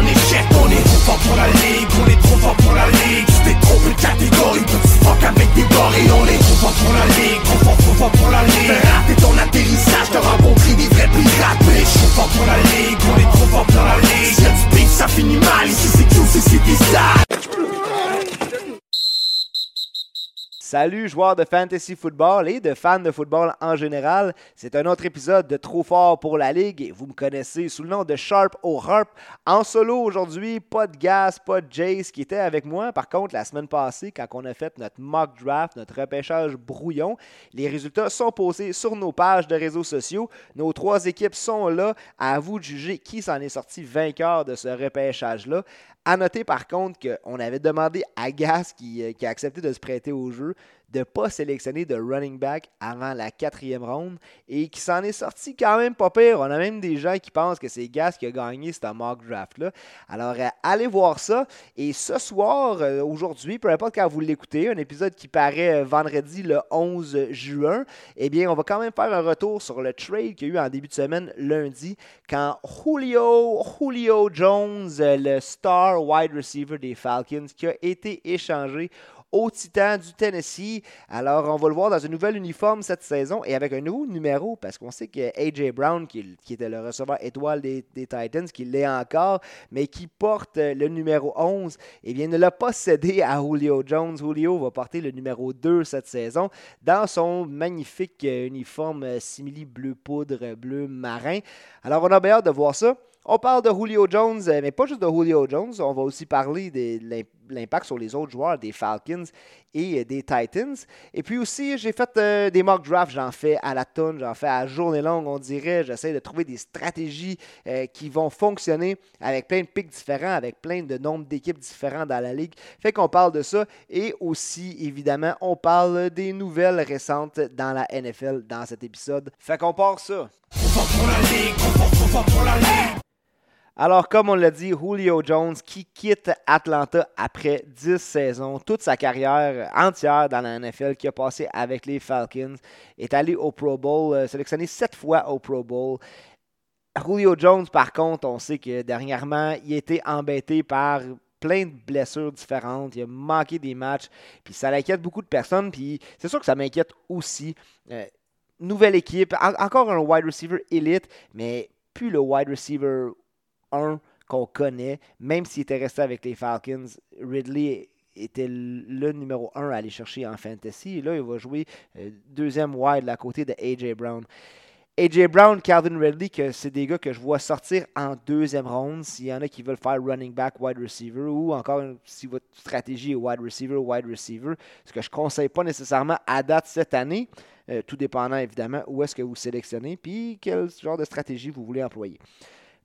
en échec On est trop fort pour la ligue, on est trop fort pour la ligue. Tu t'es trompé de catégorie, petit fuck avec des gorilles On est trop fort pour la ligue, trop fort, trop fort pour la ligue. Rater ton atterrissage, t'as rencontré des vrais pirates. Mais trop fort pour la ligue, on est trop fort pour la ligue. Si y'a du ça finit mal, ici c'est QC, c'est des sales Salut joueurs de fantasy football et de fans de football en général. C'est un autre épisode de Trop fort pour la ligue vous me connaissez sous le nom de Sharp O'Harp. En solo aujourd'hui, pas de Gas, pas de Jace qui était avec moi. Par contre, la semaine passée, quand on a fait notre mock draft, notre repêchage brouillon, les résultats sont posés sur nos pages de réseaux sociaux. Nos trois équipes sont là. À vous de juger qui s'en est sorti vainqueur de ce repêchage-là. À noter par contre qu'on avait demandé à Gas, qui, euh, qui, a accepté de se prêter au jeu, de ne pas sélectionner de running back avant la quatrième ronde et qui s'en est sorti quand même pas pire. On a même des gens qui pensent que c'est Gas qui a gagné ce mock draft-là. Alors, euh, allez voir ça. Et ce soir, euh, aujourd'hui, peu importe quand vous l'écoutez, un épisode qui paraît vendredi le 11 juin, eh bien, on va quand même faire un retour sur le trade qu'il y a eu en début de semaine lundi quand Julio, Julio Jones, le star wide receiver des Falcons, qui a été échangé au Titan du Tennessee. Alors, on va le voir dans un nouvel uniforme cette saison et avec un nouveau numéro parce qu'on sait que A.J. Brown, qui, était le receveur étoile des, Titans, qui l'est encore, mais qui porte le numéro 11, eh bien, ne l'a pas cédé à Julio Jones. Julio va porter le numéro 2 cette saison dans son magnifique uniforme simili bleu poudre, bleu marin. Alors, on a bien hâte de voir ça. On parle de Julio Jones, euh, mais pas juste de Julio Jones. On va aussi parler de l'impact sur les autres joueurs des Falcons et euh, des Titans. Et puis aussi, j'ai fait euh, des mock drafts. J'en fais à la tonne, j'en fais à journée longue, on dirait. J'essaie de trouver des stratégies qui vont fonctionner avec plein de pics différents, avec plein de nombres d'équipes différents dans la ligue. Fait qu'on parle de ça. Et aussi, évidemment, on parle des nouvelles récentes dans la NFL dans cet épisode. Fait qu'on part ça. Alors, comme on l'a dit, Julio Jones qui quitte Atlanta après 10 saisons, toute sa carrière entière dans la NFL qui a passé avec les Falcons, est allé au Pro Bowl, euh, sélectionné 7 fois au Pro Bowl. Julio Jones, par contre, on sait que dernièrement, il a été embêté par plein de blessures différentes, il a manqué des matchs, puis ça l'inquiète beaucoup de personnes, puis c'est sûr que ça m'inquiète aussi. Euh, nouvelle équipe, encore un wide receiver élite, mais plus le wide receiver un qu'on connaît, même s'il était resté avec les Falcons, Ridley était le numéro un à aller chercher en fantasy. Là, il va jouer euh, deuxième wide à côté de A.J. Brown. A.J. Brown, Calvin Ridley, c'est des gars que je vois sortir en deuxième ronde s'il y en a qui veulent faire running back, wide receiver, ou encore si votre stratégie est wide receiver, wide receiver, ce que je ne conseille pas nécessairement à date cette année, euh, tout dépendant évidemment où est-ce que vous sélectionnez, puis quel genre de stratégie vous voulez employer.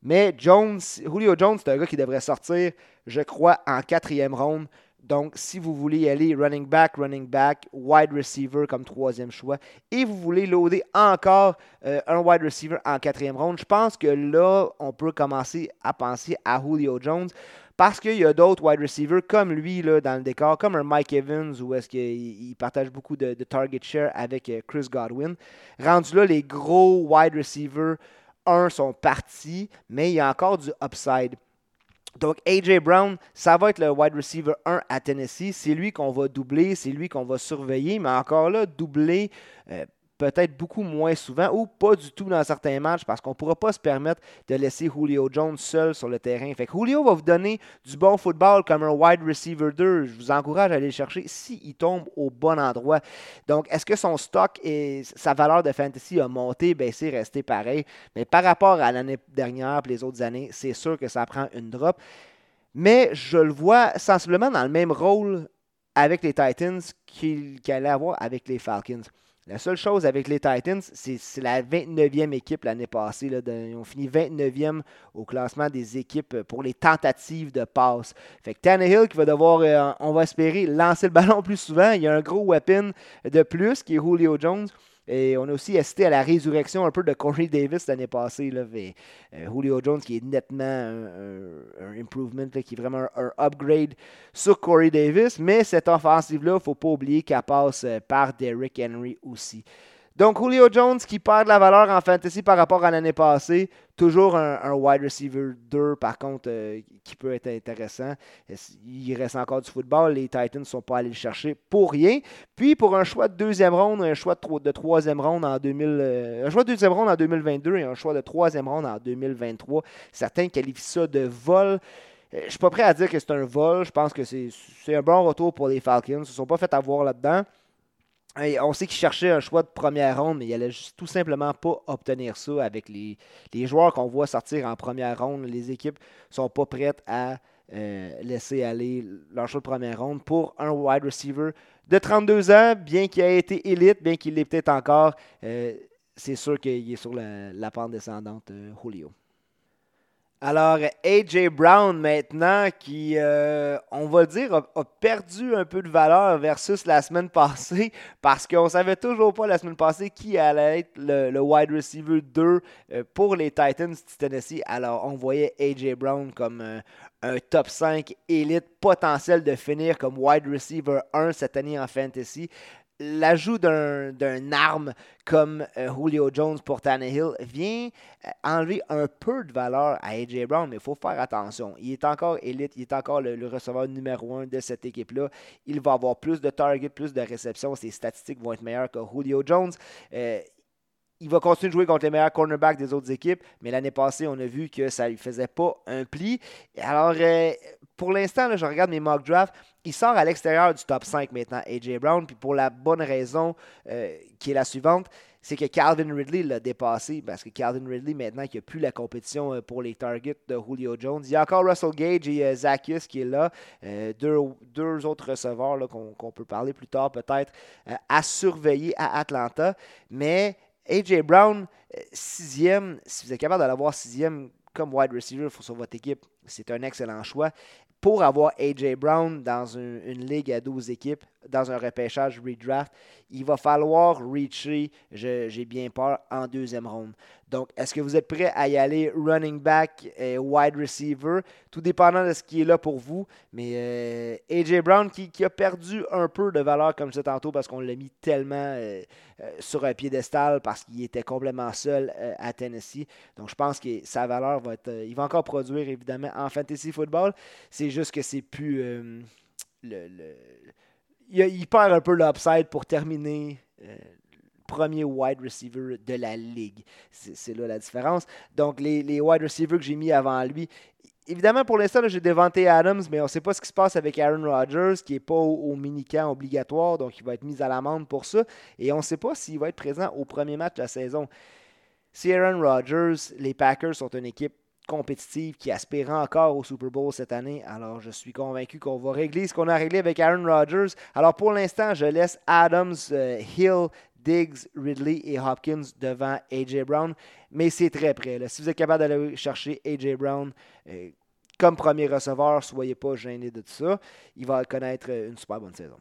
Mais Jones, Julio Jones, c'est un gars qui devrait sortir, je crois, en quatrième ronde. Donc, si vous voulez y aller running back, running back, wide receiver comme troisième choix, et vous voulez loader encore euh, un wide receiver en quatrième ronde, je pense que là, on peut commencer à penser à Julio Jones. Parce qu'il y a d'autres wide receivers comme lui là, dans le décor, comme un Mike Evans, où est-ce qu'il partage beaucoup de, de, target share avec euh, Chris Godwin. Rendu là, les gros wide receivers un sont partis, mais il y a encore du upside. Donc, A.J. Brown, ça va être le wide receiver 1 à Tennessee. C'est lui qu'on va doubler, c'est lui qu'on va surveiller, mais encore là, doubler, euh, peut-être beaucoup moins souvent ou pas du tout dans certains matchs parce qu'on ne pourra pas se permettre de laisser Julio Jones seul sur le terrain. Fait que Julio va vous donner du bon football comme un wide receiver 2. Je vous encourage à aller le chercher s'il tombe au bon endroit. Donc, est-ce que son stock et sa valeur de fantasy a monté, baissé, resté pareil? Mais par rapport à l'année dernière et les autres années, c'est sûr que ça prend une drop. Mais je le vois sensiblement dans le même rôle avec les Titans qu'il allait avoir avec les Falcons. La seule chose avec les Titans, c'est la 29e équipe l'année passée. Là, ils ont fini 29e au classement des équipes pour les tentatives de passe. Fait que Tannehill qui va devoir, euh, on va espérer, lancer le ballon plus souvent. Il y a un gros weapon de plus qui est Julio Jones. Et on a aussi assisté à la résurrection un peu de Corey Davis l'année passée. Là, euh, Julio Jones qui est nettement un, improvement, qui est vraiment un, upgrade sur Corey Davis. Mais cette offensive-là, il ne faut pas oublier qu'elle passe euh, par Derrick Henry aussi. Donc, Julio Jones qui perd de la valeur en fantasy par rapport à l'année passée. Toujours un, wide receiver 2, par contre, euh, qui peut être intéressant. Il reste encore du football. Les Titans ne sont pas allés le chercher pour rien. Puis, pour un choix de deuxième ronde, un choix de, troisième ronde en 2000, euh, un choix de deuxième ronde en 2022 et un choix de troisième ronde en 2023, certains qualifient ça de vol. Euh, je ne suis pas prêt à dire que c'est un vol. Je pense que c'est un bon retour pour les Falcons. Ils ne se sont pas fait avoir là-dedans on sait qu'il cherchait un choix de première ronde, mais il allait juste tout simplement pas obtenir ça avec les, joueurs qu'on voit sortir en première ronde. Les équipes sont pas prêtes à euh, laisser aller leur choix de première ronde pour un wide receiver de 32 ans, bien qu'il ait été élite, bien qu'il l'ait peut-être encore. Euh, c'est sûr qu'il est sur la, pente descendante, euh, Julio. Alors, AJ Brown maintenant, qui, euh, on va dire, a, perdu un peu de valeur versus la semaine passée, parce qu'on savait toujours pas la semaine passée qui allait être le, wide receiver 2 euh, pour les Titans du Tennessee. Alors, on voyait AJ Brown comme euh, un top 5 élite potentiel de finir comme wide receiver 1 cette année en fantasy l'ajout d'un arme comme euh, Julio Jones pour Tannehill vient euh, enlever un peu de valeur à AJ Brown, mais il faut faire attention. Il est encore élite, il est encore le, receveur numéro un de cette équipe-là. Il va avoir plus de targets, plus de réceptions. Ses statistiques vont être meilleures que Julio Jones. Euh, il va continuer de jouer contre les meilleurs cornerbacks des autres équipes, mais l'année passée, on a vu que ça ne lui faisait pas un pli. Alors, pour l'instant, je regarde mes mock drafts. Il sort à l'extérieur du top 5 maintenant, AJ Brown. Puis pour la bonne raison euh, qui est la suivante, c'est que Calvin Ridley l'a dépassé. Parce que Calvin Ridley, maintenant qu'il n'y a plus la compétition euh, pour les targets de Julio Jones, il y a encore Russell Gage et euh, Zacchaeus qui est là. deux, autres receveurs qu'on peut parler plus tard peut-être à surveiller à Atlanta. Mais AJ Brown, sixième, si vous êtes capable de l'avoir sixième comme wide receiver sur votre équipe, c'est un excellent choix pour avoir A.J. Brown dans une, ligue à 12 équipes, dans un repêchage redraft, il va falloir reacher, j'ai bien peur, en deuxième ronde. Donc, est-ce que vous êtes prêt à y aller running back et wide receiver, tout dépendant de ce qui est là pour vous. Mais euh, AJ Brown qui, a perdu un peu de valeur comme ça tantôt parce qu'on l'a mis tellement euh, euh, sur un piédestal parce qu'il était complètement seul à Tennessee. Donc, je pense que sa valeur va être. il va encore produire évidemment en fantasy football. C'est juste que c'est plus le, il, perd un peu l'upside pour terminer premier wide receiver de la ligue. C'est là la différence. Donc, les, wide receivers que j'ai mis avant lui, évidemment, pour l'instant, j'ai déventé Adams, mais on ne sait pas ce qui se passe avec Aaron Rodgers, qui n'est pas au, mini-camp obligatoire, donc il va être mis à l'amende pour ça. Et on ne sait pas s'il va être présent au premier match de la saison. Si Aaron Rodgers, les Packers sont une équipe compétitive qui aspire encore au Super Bowl cette année. Alors, je suis convaincu qu'on va régler ce qu'on a réglé avec Aaron Rodgers. Alors, pour l'instant, je laisse Adams, euh, Hill, Diggs, Ridley et Hopkins devant A.J. Brown. Mais c'est très près. Si vous êtes capable d'aller chercher A.J. Brown euh, comme premier receveur, soyez pas gênés de tout ça. Il va connaître euh, une super bonne saison.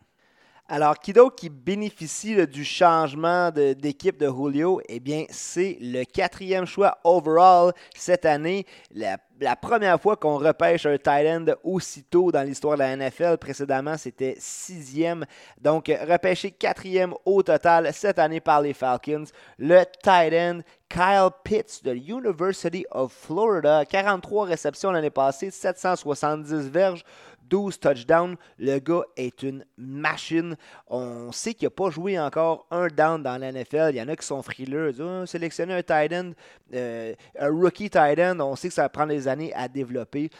Alors, qui d'autre qui bénéficie du changement d'équipe de, Julio? Eh bien, c'est le quatrième choix overall cette année. La, première fois qu'on repêche un tight end aussitôt dans l'histoire de la NFL. Précédemment, c'était sixième. Donc, repêché quatrième au total cette année par les Falcons. Le tight end Kyle Pitts de l'University of Florida. 43 réceptions l'année passée, 770 verges. 12 touchdowns. Le gars est une machine. On sait qu'il n'a pas joué encore un down dans la NFL. Il y en a qui sont frileux. Oh, sélectionner un tight end, euh, un rookie tight end, on sait que ça va prendre des années à développer.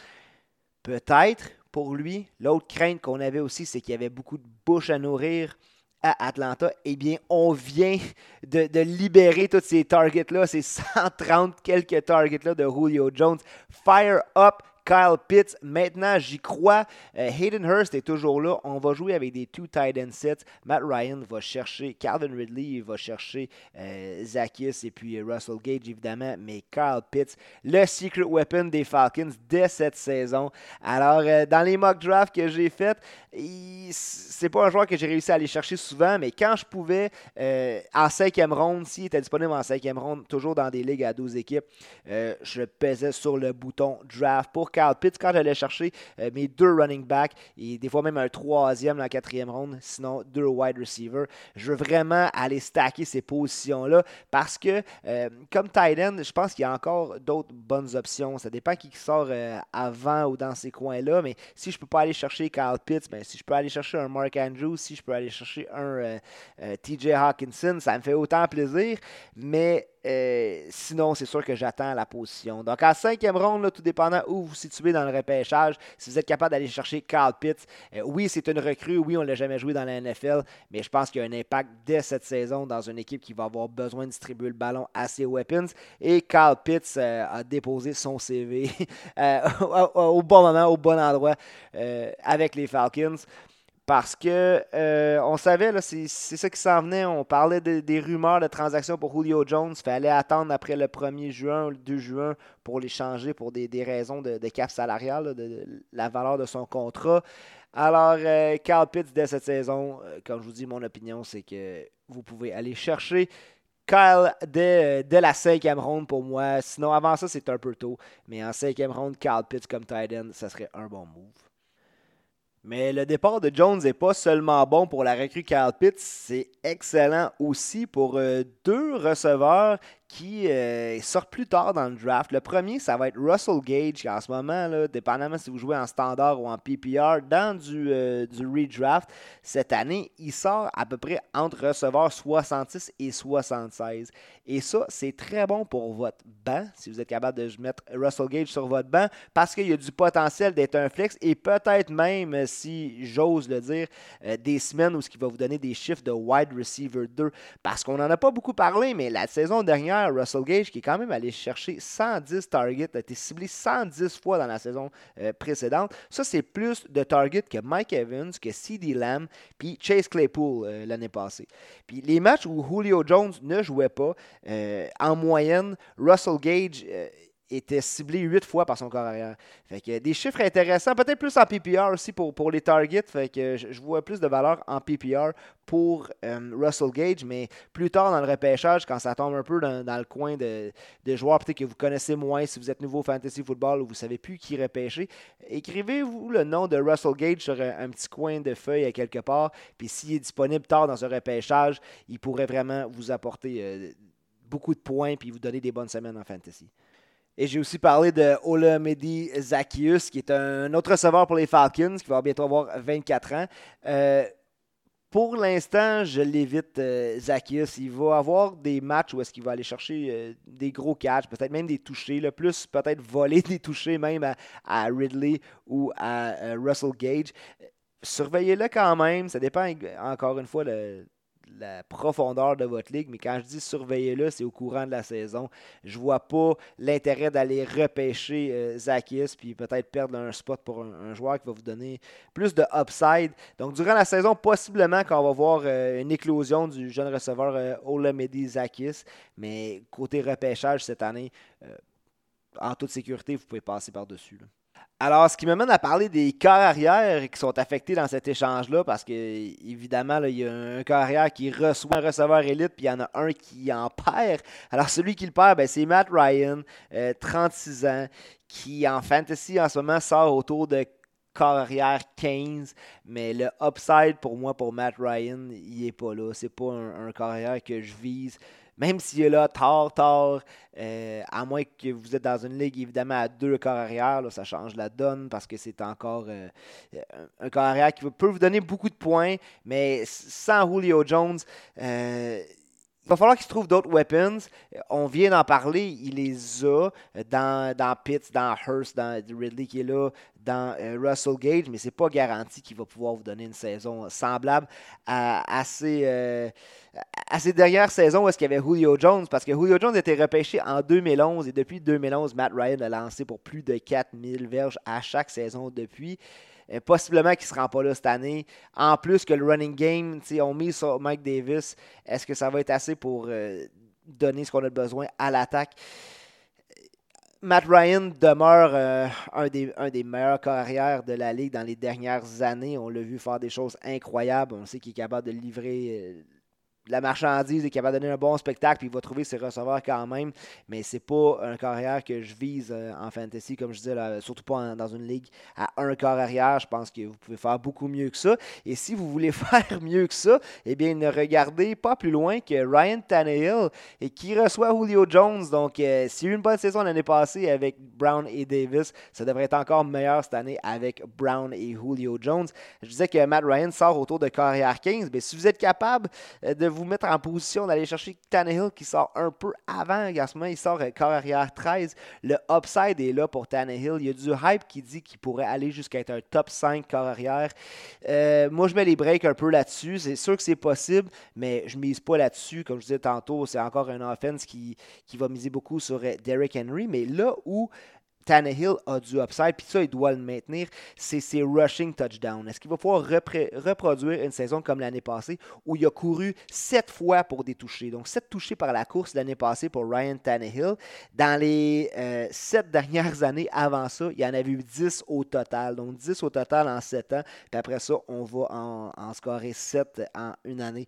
Peut-être pour lui, l'autre crainte qu'on avait aussi, c'est qu'il y avait beaucoup de bouches à nourrir à Atlanta, eh bien, on vient de, de libérer tous ces targets-là, ces 130 quelques targets-là de Julio Jones. Fire up Kyle Pitts. Maintenant, j'y crois. Euh, Hayden Hurst est toujours là. On va jouer avec des two tight end sets. Matt Ryan va chercher Calvin Ridley, va chercher euh, et puis euh, Russell Gage, évidemment. Mais Kyle Pitts, le secret weapon des Falcons dès cette saison. Alors, dans les mock drafts que j'ai faits, c'est pas un joueur que j'ai réussi à aller chercher souvent, mais quand je pouvais, en cinquième ronde, s'il était disponible en cinquième ronde, toujours dans des ligues à 12 équipes, je pesais sur le bouton draft pour Kyle Pitts quand j'allais chercher mes deux running backs et des fois même un troisième dans la quatrième ronde, sinon deux wide receivers. Je veux vraiment aller stacker ces positions-là parce que, comme tight end, je pense qu'il y a encore d'autres bonnes options. Ça dépend qui sort avant ou dans ces coins-là, mais si je peux pas aller chercher Kyle Pitts, ben, si je peux aller chercher un Mark Andrews, si je peux aller chercher un TJ Hawkinson, ça me fait autant plaisir. Mais euh, sinon, c'est sûr que j'attends la position. Donc, en cinquième ronde, tout dépendant où vous vous situez dans le repêchage, si vous êtes capable d'aller chercher Carl Pitts, euh, oui, c'est une recrue, oui, on ne l'a jamais joué dans la NFL, mais je pense qu'il y a un impact dès cette saison dans une équipe qui va avoir besoin de distribuer le ballon à ses weapons. Et Carl Pitts euh, a déposé son CV au, bon moment, au bon endroit avec les Falcons parce que euh, on savait, c'est ça qui s'en venait. On parlait des rumeurs de transactions pour Julio Jones. Il fallait attendre après le 1er juin ou le 2 juin pour les changer pour des, raisons de, cap salarial, de, la valeur de son contrat. Alors, euh, Carl Pitts, dès cette saison, euh, comme je vous dis, mon opinion, c'est que vous pouvez aller chercher Kyle dès, la cinquième ronde pour moi. Sinon, avant ça, c'est un peu tôt. Mais en cinquième ronde, Kyle Pitts comme tight end, ça serait un bon move. Mais le départ de Jones n'est pas seulement bon pour la recrue Kyle Pitts, c'est excellent aussi pour euh, deux receveurs qui euh, sort plus tard dans le draft. Le premier, ça va être Russell Gage, qui en ce moment, dépendamment si vous jouez en standard ou en PPR, dans du, euh, du redraft, cette année, il sort à peu près entre receveurs 66 et 76. Et ça, c'est très bon pour votre banc, si vous êtes capable de mettre Russell Gage sur votre banc, parce qu'il y a du potentiel d'être un flex et peut-être même, si j'ose le dire, euh, des semaines où ce qui va vous donner des chiffres de wide receiver 2. Parce qu'on n'en a pas beaucoup parlé, mais la saison dernière, Russell Gage, qui est quand même allé chercher 110 targets, a été ciblé 110 fois dans la saison euh, précédente. Ça, c'est plus de targets que Mike Evans, que CeeDee Lamb, puis Chase Claypool euh, l'année passée. Puis les matchs où Julio Jones ne jouait pas, euh, en moyenne, Russell Gage était ciblé 8 fois par son corps arrière. Fait que des chiffres intéressants, peut-être plus en PPR aussi pour, pour les targets. Je, vois plus de valeur en PPR pour euh, Russell Gage, mais plus tard dans le repêchage, quand ça tombe un peu dans, le coin de, joueurs peut-être que vous connaissez moins si vous êtes nouveau au fantasy football ou vous ne savez plus qui repêcher, écrivez-vous le nom de Russell Gage sur un, petit coin de feuille à quelque part. Puis s'il est disponible tard dans ce repêchage, il pourrait vraiment vous apporter euh, beaucoup de points puis vous donner des bonnes semaines en fantasy. Et j'ai aussi parlé de Olamedi Zaccheus, qui est un autre receveur pour les Falcons, qui va bientôt avoir 24 ans. Euh, pour l'instant, je l'évite, euh, Zaccheus. Il va avoir des matchs où est-ce qu'il va aller chercher euh, des gros catchs, peut-être même des touchés, le plus peut-être voler des touchés même à, Ridley ou à Russell Gage. Surveillez-le quand même. Ça dépend encore une fois de la profondeur de votre ligue, mais quand je dis surveillez-le, c'est au courant de la saison. Je vois pas l'intérêt d'aller repêcher euh, Zakis puis peut-être perdre un spot pour un, joueur qui va vous donner plus de upside. Donc, durant la saison, possiblement qu'on va voir euh, une éclosion du jeune receveur euh, Olamedi Zakis, mais côté repêchage cette année, en toute sécurité, vous pouvez passer par-dessus. Alors, ce qui me mène à parler des corps arrière qui sont affectés dans cet échange-là, parce que évidemment, il y a un corps arrière qui reçoit un receveur élite, puis il y en a un qui en perd. Alors, celui qui le perd, ben, c'est Matt Ryan, 36 euh, ans, qui en fantasy en ce moment sort autour de corps arrière 15, mais le upside pour moi, pour Matt Ryan, il n'est pas là. C'est pas un, un corps arrière que je vise même s'il est là tard, tard, euh, à moins que vous êtes dans une ligue évidemment à deux corps arrière, ça change la donne parce que c'est encore euh, un corps arrière qui peut vous donner beaucoup de points, mais sans Julio Jones, euh, il va falloir qu'il se trouve d'autres weapons. On vient d'en parler, il les a dans, dans Pitts, dans Hurst, dans Ridley qui est là, dans Russell Gage, mais c'est pas garanti qu'il va pouvoir vous donner une saison semblable à, assez à ces dernières saisons où est-ce qu'il y avait Julio Jones, parce que Julio Jones était repêché en 2011 et depuis 2011, Matt Ryan a lancé pour plus de 4000 verges à chaque saison depuis. Euh, possiblement qu'il ne se rend pas là cette année. En plus que le running game, on mise sur Mike Davis. Est-ce que ça va être assez pour euh, donner ce qu'on a besoin à l'attaque? Matt Ryan demeure euh, un, des, un, des, meilleurs carrières de la ligue dans les dernières années. On l'a vu faire des choses incroyables. On sait qu'il est capable de livrer la marchandise et qui va donner un bon spectacle, puis il va trouver ses receveurs quand même. Mais c'est pas un carrière que je vise euh, en fantasy, comme je disais, surtout pas dans une ligue à un corps arrière. Je pense que vous pouvez faire beaucoup mieux que ça. Et si vous voulez faire mieux que ça, eh bien, ne regardez pas plus loin que Ryan Tannehill et qui reçoit Julio Jones. Donc, euh, s'il y a eu une bonne saison l'année passée avec Brown et Davis, ça devrait être encore meilleur cette année avec Brown et Julio Jones. Je disais que Matt Ryan sort autour de carrière 15, mais si vous êtes capable euh, de vous mettre en position d'aller chercher Tannehill qui sort un peu avant, moment, il sort carrière 13, le upside est là pour Tannehill. Il y a du hype qui dit qu'il pourrait aller jusqu'à être un top 5 carrière. Euh, moi, je mets les breaks un peu là-dessus. C'est sûr que c'est possible, mais je mise pas là-dessus. Comme je disais tantôt, c'est encore un offense qui, qui va miser beaucoup sur euh, Derrick Henry. Mais là où Tannehill a du upside, puis ça, il doit le maintenir, c'est ses rushing touchdowns. Est-ce qu'il va pouvoir reproduire une saison comme l'année passée où il a couru sept fois pour des touchés? Donc, sept touchés par la course l'année passée pour Ryan Tannehill. Dans les euh, sept dernières années avant ça, il y en avait eu 10 au total. Donc, 10 au total en sept ans. Puis après ça, on va en, en scorer 7 en une année.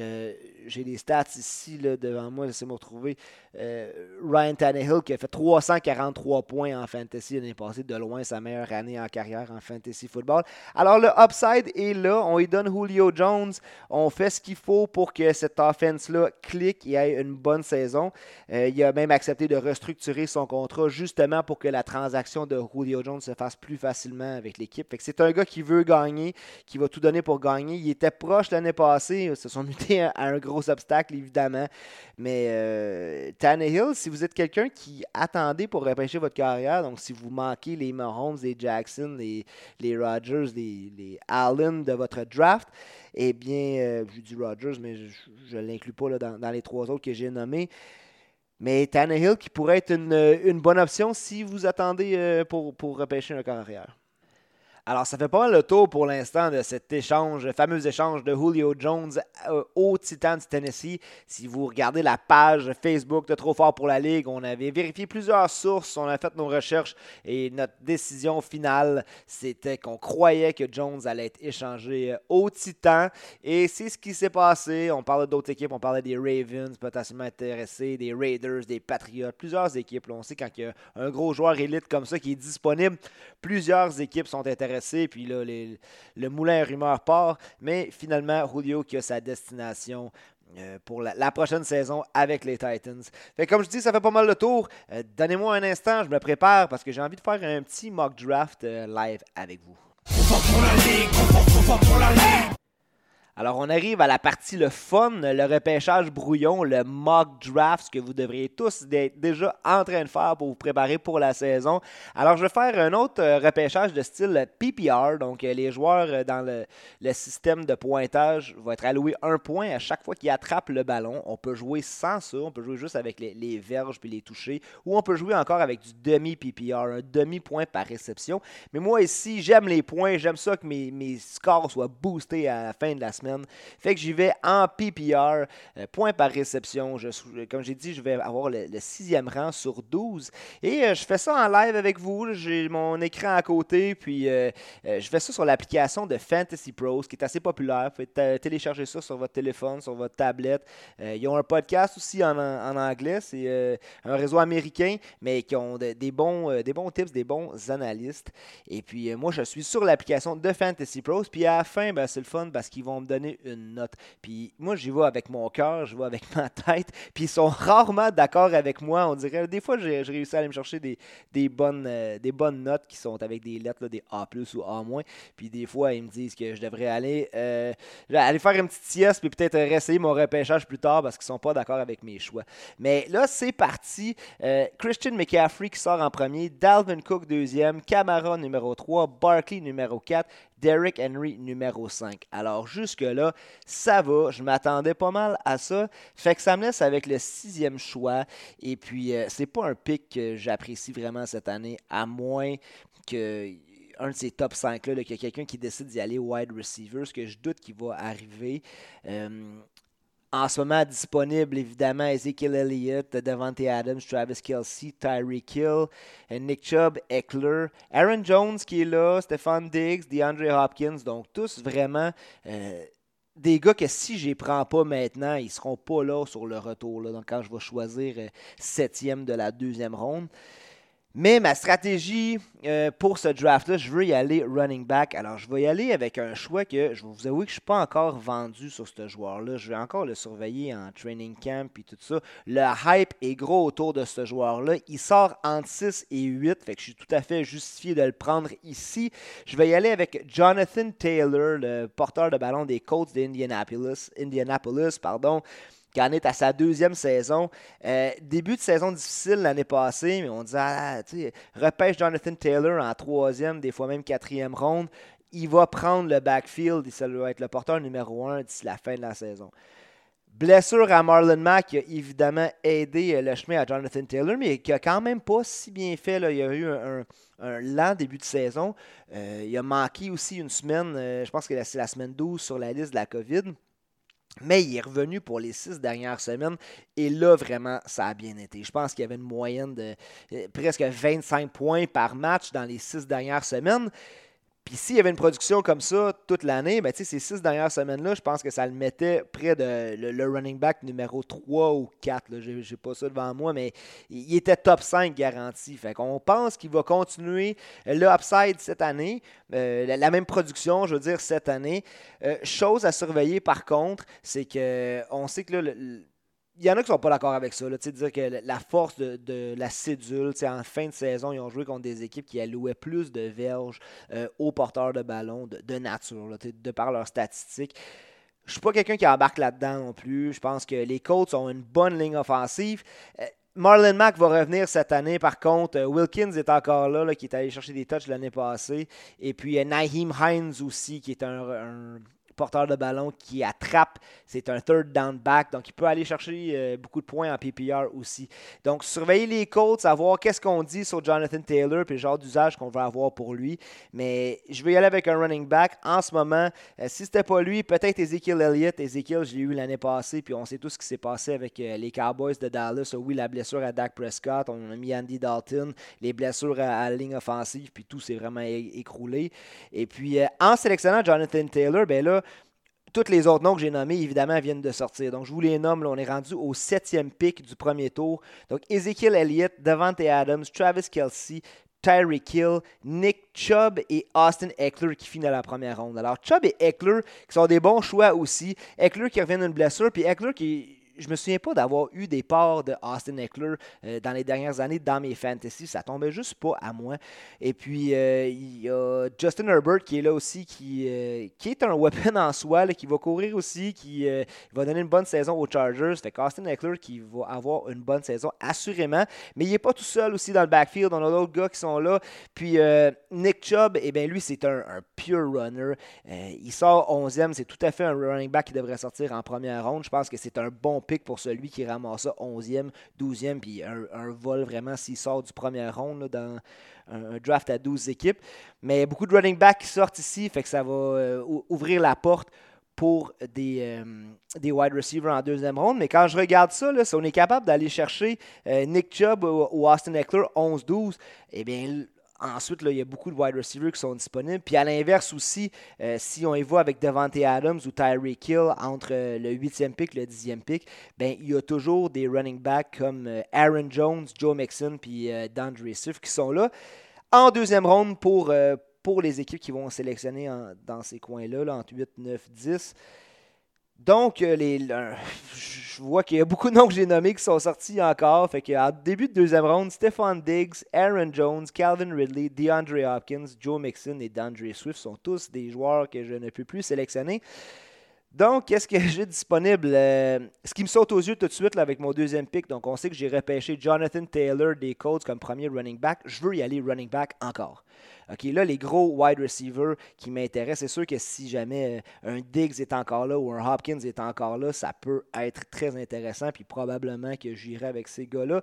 Euh, j'ai les stats ici là, devant moi, laissez-moi retrouver. Euh, Ryan Tannehill qui a fait 343 points en fantasy l'année passée, de loin sa meilleure année en carrière en fantasy football. Alors le upside est là, on lui donne Julio Jones, on fait ce qu'il faut pour que cette offense-là clique et ait une bonne saison. Euh, il a même accepté de restructurer son contrat justement pour que la transaction de Julio Jones se fasse plus facilement avec l'équipe. C'est un gars qui veut gagner, qui va tout donner pour gagner. Il était proche l'année passée, se sont à un gros obstacle, évidemment. Mais euh, Tannehill, si vous êtes quelqu'un qui attendait pour repêcher votre carrière, donc si vous manquez les Mahomes, les Jackson, les, les Rodgers, les, les Allen de votre draft, eh bien, euh, je dis Rodgers, mais je ne l'inclus pas là, dans, les trois autres que j'ai nommés. Mais Tannehill qui pourrait être une, bonne option si vous attendez euh, pour, pour repêcher un carrière. Alors, ça fait pas mal le tour pour l'instant de cet échange, le fameux échange de Julio Jones euh, au Titans Tennessee. Si vous regardez la page Facebook de Trop Fort pour la Ligue, on avait vérifié plusieurs sources, on a fait nos recherches et notre décision finale, c'était qu'on croyait que Jones allait être échangé euh, au Titans. Et c'est ce qui s'est passé. On parlait d'autres équipes, on parlait des Ravens potentiellement intéressés, des Raiders, des Patriots, plusieurs équipes. on sait quand il y a un gros joueur élite comme ça qui est disponible, plusieurs équipes sont intéressées puis là, le moulin rumeur part. Mais finalement, Julio qui a sa destination euh, pour la, prochaine saison avec les Titans. Comme je dis, ça fait pas mal de tour. Euh, donnez-moi un instant, je me prépare parce que j'ai envie de faire un petit mock draft euh, live avec vous. Alors, on arrive à la partie le fun, le repêchage brouillon, le mock draft, ce que vous devriez tous être déjà en train de faire pour vous préparer pour la saison. Alors, je vais faire un autre euh, repêchage de style PPR. Donc, euh, les joueurs euh, dans le, système de pointage vont être alloués un point à chaque fois qu'ils attrapent le ballon. On peut jouer sans ça, on peut jouer juste avec les, verges puis les toucher, ou on peut jouer encore avec du demi-PPR, un demi-point par réception. Mais moi, ici, j'aime les points, j'aime ça que mes scores soient boostés à la fin de la semaine. Fait que j'y vais en PPR, euh, point par réception. comme j'ai dit, je vais avoir le, sixième rang sur 12. Et euh, je fais ça en live avec vous. J'ai mon écran à côté, puis euh, je fais ça sur l'application de Fantasy Pros, qui est assez populaire. Vous pouvez télécharger ça sur votre téléphone, sur votre tablette. ils ont un podcast aussi en, anglais. C'est un réseau américain, mais qui ont des, bons, des bons tips, des bons analystes. Et puis, moi, je suis sur l'application de Fantasy Pros. Puis à la fin, ben, c'est le fun parce qu'ils vont me donner une note. Puis moi, j'y vais avec mon cœur, je vais avec ma tête. Puis ils sont rarement d'accord avec moi. On dirait, des fois, j'ai réussi à aller me chercher des, bonnes, euh, des bonnes notes qui sont avec des lettres, des A ou A-. Puis des fois, ils me disent que je devrais aller, euh, aller faire une petite sieste, puis peut-être réessayer mon repêchage plus tard parce qu'ils sont pas d'accord avec mes choix. Mais là, c'est parti. Euh, Christian McCaffrey qui sort en premier, Dalvin Cook deuxième, Camara numéro 3, Barkley numéro 4, Derrick Henry numéro 5. Alors jusque-là, ça va. Je m'attendais pas mal à ça. Fait que ça me laisse avec le sixième choix. Et puis, euh, c'est pas un pic que j'apprécie vraiment cette année, à moins que un de ces top 5-là, qu'il y quelqu'un qui décide d'y aller wide receiver, ce que je doute qu'il va arriver. Euh, en ce moment disponible, évidemment, Ezekiel Elliott, Devante Adams, Travis Kelsey, Tyreek Hill, Nick Chubb, Eckler, Aaron Jones qui est là, Stefan Diggs, DeAndre Hopkins, donc tous vraiment euh, des gars que si je les prends pas maintenant, ils seront pas là sur le retour. Donc quand je vais choisir euh, septième de la deuxième ronde. Mais ma stratégie euh, pour ce draft-là, je veux y aller running back. Alors, je vais y aller avec un choix que je vous avouer que je ne suis pas encore vendu sur ce joueur-là. Je vais encore le surveiller en training camp et tout ça. Le hype est gros autour de ce joueur-là. Il sort entre 6 et 8, fait que je suis tout à fait justifié de le prendre ici. Je vais y aller avec Jonathan Taylor, le porteur de ballon des Colts d'Indianapolis. Indianapolis, pardon qui en est à sa deuxième saison. Euh, début de saison difficile l'année passée, mais on disait, ah, repêche Jonathan Taylor en troisième, des fois même quatrième ronde. Il va prendre le backfield et ça va être le porteur numéro un d'ici la fin de la saison. Blessure à Marlon Mack qui a évidemment aidé euh, le chemin à Jonathan Taylor, mais qui a quand même pas si bien fait. Là. Il y a eu un, lent début de saison. Euh, il a manqué aussi une semaine, je pense que c'est la semaine 12 sur la liste de la COVID. Mais il est revenu pour les six dernières semaines et là, vraiment, ça a bien été. Je pense qu'il y avait une moyenne de euh, presque 25 points par match dans les six dernières semaines. Puis s'il y avait une production comme ça toute l'année, ben, ces six dernières semaines-là, je pense que ça le mettait près de le, running back numéro 3 ou 4. Je n'ai pas ça devant moi, mais il était top 5 garanti. Fait qu'on pense qu'il va continuer le upside cette année. Euh, la, même production, je veux dire, cette année. Euh, chose à surveiller par contre, c'est qu'on sait que là, le, il y en a qui sont pas d'accord avec ça. Là, dire que la force de, la cédule, en fin de saison, ils ont joué contre des équipes qui allouaient plus de verges euh, aux porteurs de ballon de, nature, de par leurs statistiques. Je suis pas quelqu'un qui embarque là-dedans non plus. Je pense que les Colts ont une bonne ligne offensive. Euh, Marlon Mack va revenir cette année. Par contre, euh, Wilkins est encore là, qui est allé chercher des touches l'année passée. Et puis Naheem Hines aussi, qui est un porteur de ballon qui attrape. C'est un third down back, donc il peut aller chercher euh, beaucoup de points en PPR aussi. Donc, surveiller les Colts, savoir qu'est-ce qu'on dit sur Jonathan Taylor puis le genre d'usage qu'on va avoir pour lui. Mais je vais y aller avec un running back. En ce moment, euh, si c'était pas lui, peut-être Ezekiel Elliott. Ezekiel, je l'ai eu l'année passée, puis on sait tout ce qui s'est passé avec euh, les Cowboys de Dallas. oui, la blessure à Dak Prescott, on a mis Andy Dalton, les blessures à, la ligne offensive, puis tout s'est vraiment écroulé. Et puis, en sélectionnant Jonathan Taylor, ben là, toutes les autres noms que j'ai nommés, évidemment, viennent de sortir. Donc, je vous les nomme. on est rendu au septième pick du premier tour. Donc, Ezekiel Elliott, Devante Adams, Travis Kelsey, Tyreek Hill, Nick Chubb et Austin Eckler qui finissent la première ronde. Alors, Chubb et Eckler qui sont des bons choix aussi. Eckler qui revient d'une blessure, puis Eckler qui je me souviens pas d'avoir eu des parts de Austin Eckler euh, dans les dernières années dans mes fantasy. Ça tombait juste pas à moi. Et puis, euh, il y a Justin Herbert qui est là aussi, qui, euh, qui est un weapon en soi, qui va courir aussi, qui va donner une bonne saison aux Chargers. Fait qu'Austin Eckler qui va avoir une bonne saison, assurément. Mais il n'est pas tout seul aussi dans le backfield. On a d'autres gars qui sont là. Puis, Nick Chubb, eh bien, lui, c'est un, pure runner. il sort 11e. C'est tout à fait un running back qui devrait sortir en première ronde. Je pense que c'est un bon pour celui qui ramasse ça 11e, 12e, puis un, vol vraiment s'il sort du premier round dans un, draft à 12 équipes. Mais beaucoup de running backs qui sortent ici, fait que ça va euh, ouvrir la porte pour des, euh, des wide receivers en deuxième ronde. Mais quand je regarde ça, là, si on est capable d'aller chercher euh, Nick Chubb ou, ou Austin Eckler 11-12, eh bien, Ensuite, il y a beaucoup de wide receivers qui sont disponibles. Puis à l'inverse aussi, euh, si on y va avec Devante Adams ou Tyreek Hill entre euh, le 8e pick et le 10e pick, ben, il y a toujours des running backs comme euh, Aaron Jones, Joe Mixon puis D'Andre Swift qui sont là en deuxième ronde pour, pour les équipes qui vont sélectionner dans ces coins-là, là, entre 8, 9, 10. Donc, euh, je vois qu'il y a beaucoup de noms que j'ai nommés qui sont sortis encore. Fait qu'en début de deuxième ronde, Stephon Diggs, Aaron Jones, Calvin Ridley, DeAndre Hopkins, Joe Mixon et DeAndre Swift sont tous des joueurs que je ne peux plus sélectionner. Donc, qu'est-ce que j'ai disponible? Euh, ce qui me saute aux yeux tout de suite avec mon deuxième pick, donc on sait que j'ai repêché Jonathan Taylor des Colts comme premier running back. Je veux y aller running back encore. OK, là, les gros wide receivers qui m'intéressent, c'est sûr que si jamais euh, un Diggs est encore là ou un Hopkins est encore là, ça peut être très intéressant, puis probablement que j'irai avec ces gars-là.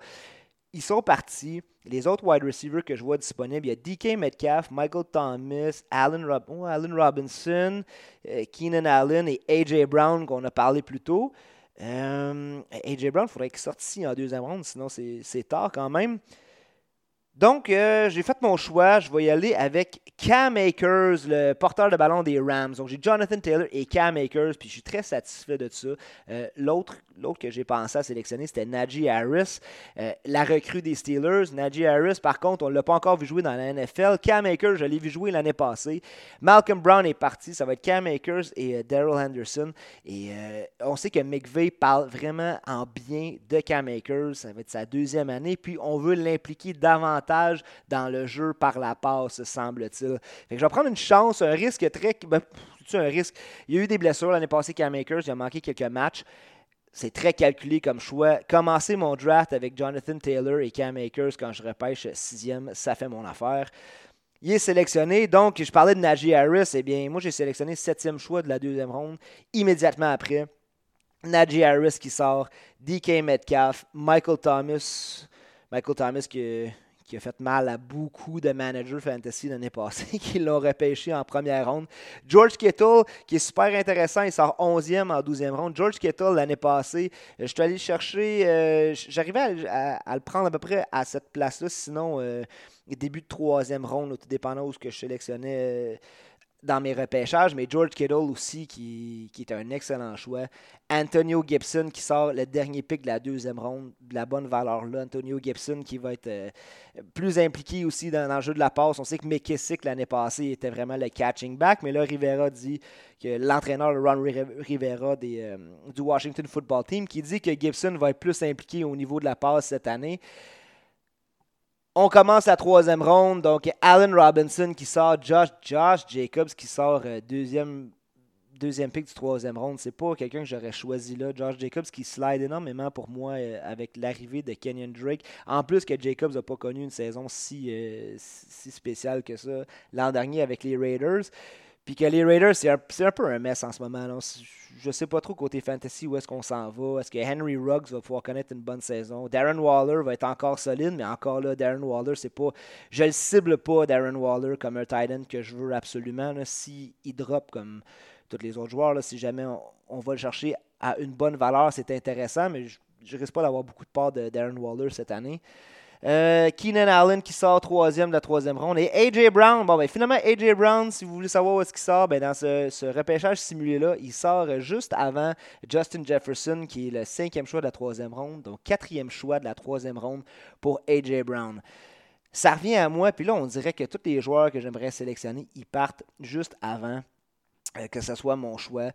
Ils sont partis. Les autres wide receivers que je vois disponibles, il y a DK Metcalf, Michael Thomas, Allen, oh, Robinson, euh, Keenan Allen et AJ Brown qu'on a parlé plus tôt. Euh, AJ Brown, il faudrait qu'il sorte ici en deuxième round, sinon c'est tard quand même. Donc, euh, j'ai fait mon choix. Je vais y aller avec Cam Akers, le porteur de ballon des Rams. Donc, j'ai Jonathan Taylor et Cam Akers, puis je suis très satisfait de ça. Euh, l'autre, l'autre que j'ai pensé à sélectionner, c'était Najee Harris, euh, la recrue des Steelers. Najee Harris, par contre, on ne l'a pas encore vu jouer dans la NFL. Cam Akers, je l'ai vu jouer l'année passée. Malcolm Brown est parti. Ça va être Cam Akers et Daryl Henderson. Et on sait que McVeigh parle vraiment en bien de Cam Akers. Ça va être sa deuxième année. Puis, on veut l'impliquer davantage dans le jeu par la passe, semble-t-il. je vais prendre une chance, un risque très. Ben, un risque? Il y a eu des blessures l'année passée, Cam Akers, il a manqué quelques matchs. C'est très calculé comme choix. Commencer mon draft avec Jonathan Taylor et Cam Akers quand je repêche sixième, ça fait mon affaire. Il est sélectionné. Donc, je parlais de Najee Harris. Eh bien, moi, j'ai sélectionné septième choix de la deuxième ronde immédiatement après. Najee Harris qui sort, DK Metcalf, Michael Thomas. Michael Thomas qui, qui a fait mal à beaucoup de managers fantasy l'année passée qui l'ont repêché en première ronde. George Kittle, qui est super intéressant, il sort 11e en 12e ronde. George Kittle, l'année passée, je suis allé chercher, euh, j'arrivais à, le prendre à peu près à cette place-là, sinon, euh, début de troisième ronde, tout dépendant où ce que je sélectionnais. Euh, dans mes repêchages, mais George Kittle aussi, qui, est un excellent choix. Antonio Gibson, qui sort le dernier pick de la deuxième ronde, de la bonne valeur là. Antonio Gibson, qui va être euh, plus impliqué aussi dans, le jeu de la passe. On sait que McKissick, l'année passée, était vraiment le catching back, mais là, Rivera dit que l'entraîneur Ron Rivera euh, du Washington Football Team, qui dit que Gibson va être plus impliqué au niveau de la passe cette année. On commence la troisième ronde. Donc, Allen Robinson qui sort, Josh, Josh Jacobs qui sort euh, deuxième, deuxième pick du troisième ronde. C'est pas quelqu'un que j'aurais choisi là. Josh Jacobs qui slide énormément pour moi euh, avec l'arrivée de Kenyon Drake. En plus que Jacobs n'a pas connu une saison si, euh, si spéciale que ça l'an dernier avec les Raiders. Puis que Raiders, c'est un, peu un mess en ce moment. Là. Je sais pas trop côté fantasy où est-ce qu'on s'en va. Est-ce que Henry Ruggs va pouvoir connaître une bonne saison? Darren Waller va être encore solide, mais encore là, Darren Waller, c'est pas. Je le cible pas, Darren Waller, comme un tight end que je veux absolument. S'il drop comme tous les autres joueurs, là, si jamais on, va le chercher à une bonne valeur, c'est intéressant, mais je, ne risque pas d'avoir beaucoup de part de Darren Waller cette année. Euh, Keenan Allen qui sort troisième de la troisième ronde. Et AJ Brown, bon ben finalement AJ Brown, si vous voulez savoir où est-ce qu'il sort, ben dans ce, repêchage simulé-là, il sort juste avant Justin Jefferson, qui est le cinquième choix de la troisième ronde, donc quatrième choix de la troisième ronde pour AJ Brown. Ça revient à moi, puis là on dirait que tous les joueurs que j'aimerais sélectionner, ils partent juste avant euh, que ce soit mon choix.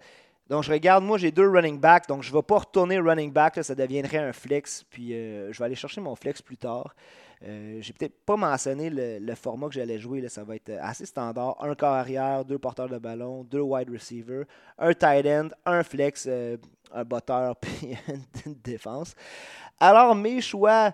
Donc, je regarde, moi, j'ai deux running backs, donc je ne vais pas retourner running back, ça deviendrait un flex, puis euh, je vais aller chercher mon flex plus tard. Euh, j'ai peut-être pas mentionné le, format que j'allais jouer, là, ça va être assez standard. Un corps arrière, deux porteurs de ballon, deux wide receivers, un tight end, un flex, euh, un botteur, puis une défense. Alors, mes choix,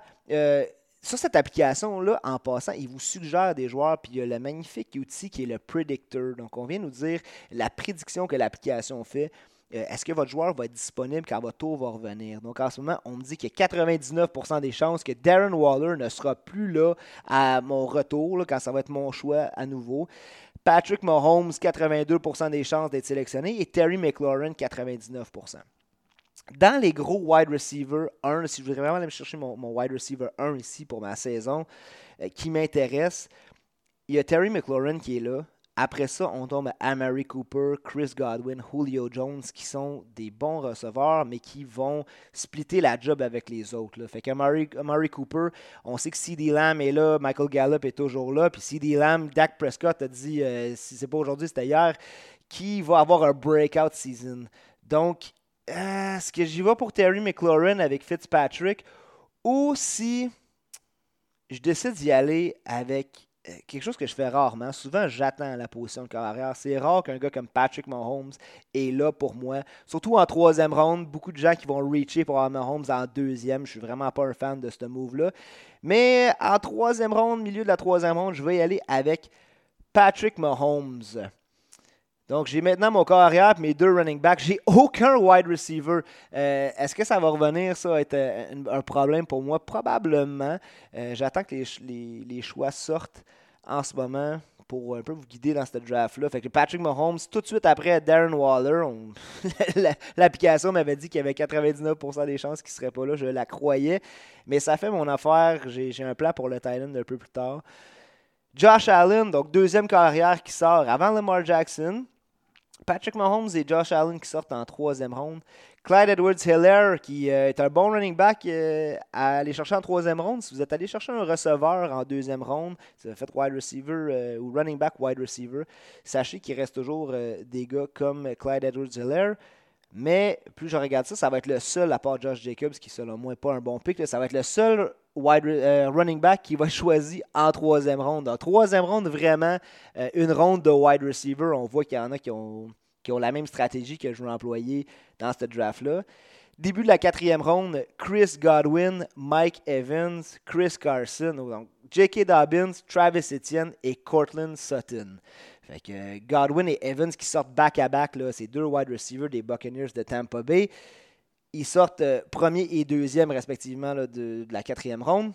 sur cette application-là, en passant, il vous suggère des joueurs, puis il y a le magnifique outil qui est le Predictor. Donc, on vient nous dire la prédiction que l'application fait. Euh, est-ce que votre joueur va être disponible quand votre tour va revenir? Donc, en ce moment, on me dit qu'il y a 99% des chances que Darren Waller ne sera plus là à mon retour, quand ça va être mon choix à nouveau. Patrick Mahomes, 82% des chances d'être sélectionné. Et Terry McLaurin, 99% dans les gros wide receivers 1, si je voudrais vraiment aller me chercher mon, wide receiver 1 ici pour ma saison, euh, qui m'intéresse, il y a Terry McLaurin qui est là. Après ça, on tombe à Amari Cooper, Chris Godwin, Julio Jones, qui sont des bons receveurs, mais qui vont splitter la job avec les autres. Fait qu'Amari Amari Cooper, on sait que CD Lamb est là, Michael Gallup est toujours là, puis CD Lamb, Dak Prescott a dit, euh, si c'est pas aujourd'hui, c'était hier, qui va avoir un breakout season. Donc, euh, est-ce que j'y vais pour Terry McLaurin avec Fitzpatrick ou si je décide d'y aller avec euh, quelque chose que je fais rarement. Souvent, j'attends la position de carrière. C'est rare qu'un gars comme Patrick Mahomes est là pour moi. Surtout en troisième ronde. Beaucoup de gens qui vont reacher pour avoir Mahomes en deuxième. Je suis vraiment pas un fan de ce move-là. Mais en troisième ronde, milieu de la troisième ronde, je vais y aller avec Patrick Mahomes. Donc, j'ai maintenant mon corps arrière et mes deux running backs. J'ai aucun wide receiver. Euh, est-ce que ça va revenir, ça, être euh, un, problème pour moi? Probablement. Euh, j'attends que les, choix sortent en ce moment. pour un peu vous guider dans cette draft-là. Fait que Patrick Mahomes, tout de suite après Darren Waller, l'application m'avait dit qu'il y avait 99% des chances qu'il ne serait pas là. Je la croyais. Mais ça fait mon affaire. J'ai un plan pour le Thailand un peu plus tard. Josh Allen, donc deuxième carrière qui sort avant Lamar Jackson. Patrick Mahomes et Josh Allen qui sortent en troisième ronde. Clyde Edwards-Hiller, qui euh, est un bon running back euh, à aller chercher en troisième ronde. Si vous êtes allé chercher un receveur en deuxième ronde, si vous avez fait wide receiver euh, ou running back wide receiver, sachez qu'il reste toujours des gars comme Clyde Edwards-Hiller. Mais plus je regarde ça, ça va être le seul, à part Josh Jacobs, qui selon moi n'est pas un bon pick, ça va être le seul wide, running back qui va être choisi en troisième ronde. Troisième ronde, vraiment, une ronde de wide receiver. On voit qu'il y en a qui ont qui ont la même stratégie que je veux employer dans cette draft-là. Début de la quatrième ronde, Chris Godwin, Mike Evans, Chris Carson, donc J.K. Dobbins, Travis Etienne et Cortland Sutton. Fait que euh, Godwin et Evans qui sortent back-à-back, ces deux wide receivers des Buccaneers de Tampa Bay. Ils sortent euh, premier et deuxième respectivement de, de, la quatrième ronde.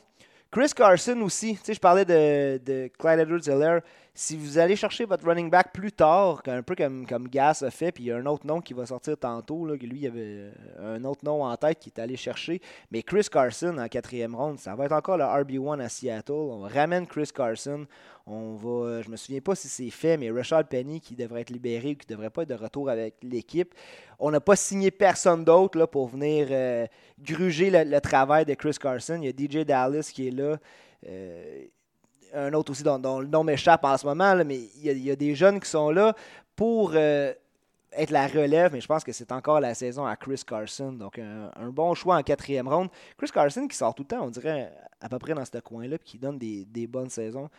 Chris Carson aussi, tu sais, je parlais de, de Clyde Edwards-Helaire. Si vous allez chercher votre running back plus tard, un peu comme, comme Gas a fait, puis il y a un autre nom qui va sortir tantôt, lui, il avait un autre nom en tête qui est allé chercher. Mais Chris Carson en quatrième ronde, ça va être encore le RB1 à Seattle. On ramène Chris Carson. On va, je me souviens pas si c'est fait, mais Rashad Penny qui devrait être libéré ou qui devrait pas être de retour avec l'équipe. On n'a pas signé personne d'autre pour venir euh, gruger le, travail de Chris Carson. Il y a DJ Dallas qui est là. Euh, un autre aussi dont, le nom m'échappe en ce moment, mais il y, a, des jeunes qui sont là pour euh, être la relève, mais je pense que c'est encore la saison à Chris Carson. Donc, un, bon choix en quatrième ronde. Chris Carson qui sort tout le temps, on dirait à peu près dans ce coin-là, puis qui donne des, bonnes saisons.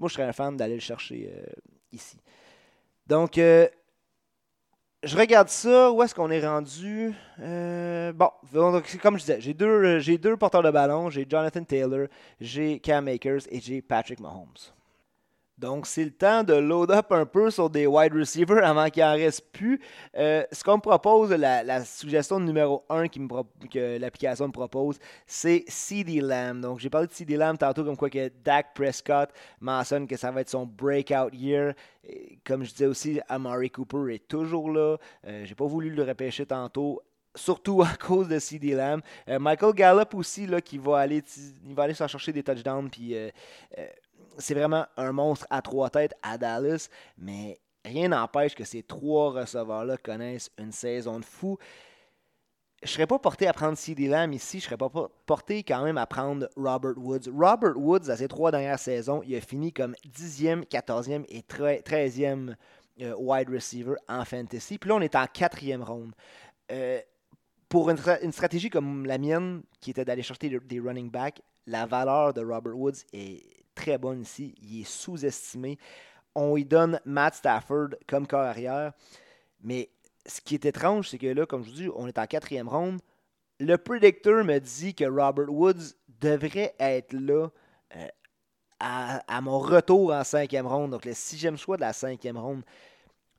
Moi, je serais un fan d'aller le chercher euh, ici. Donc, euh, je regarde ça. Où est-ce qu'on est rendu? Euh, bon, comme je disais, j'ai deux, euh, j'ai deux porteurs de ballon. J'ai Jonathan Taylor, j'ai Cam Makers et j'ai Patrick Mahomes. Donc, c'est le temps de load up un peu sur des wide receivers avant qu'il en reste plus. Euh, ce qu'on me propose, la, suggestion numéro 1 qui que l'application me propose, c'est CD Lamb. Donc, j'ai parlé de CD Lamb tantôt, comme quoi que Dak Prescott mentionne que ça va être son breakout year. comme je disais aussi, Amari Cooper est toujours là. Euh, j'ai pas voulu le repêcher tantôt surtout à cause de CD Lamb. Euh, Michael Gallup aussi, là, qui va aller, il va aller s'en chercher des touchdowns. Puis c'est vraiment un monstre à trois têtes à Dallas, mais rien n'empêche que ces trois receveurs-là connaissent une saison de fou. Je serais pas porté à prendre CD Lamb ici, je serais pas porté quand même à prendre Robert Woods. Robert Woods, à ses trois dernières saisons, il a fini comme 10e, 14e et 13e euh, wide receiver en fantasy. Puis là, on est en quatrième ronde. Euh, pour une, stratégie comme la mienne, qui était d'aller chercher des running backs, la valeur de Robert Woods est très bonne ici. Il est sous-estimé. On lui donne Matt Stafford comme carrière. Mais ce qui est étrange, c'est que là, comme je vous dis, on est en quatrième ronde. Le predictor me dit que Robert Woods devrait être là euh, à, mon retour en cinquième ronde. Donc le sixième choix de la cinquième ronde.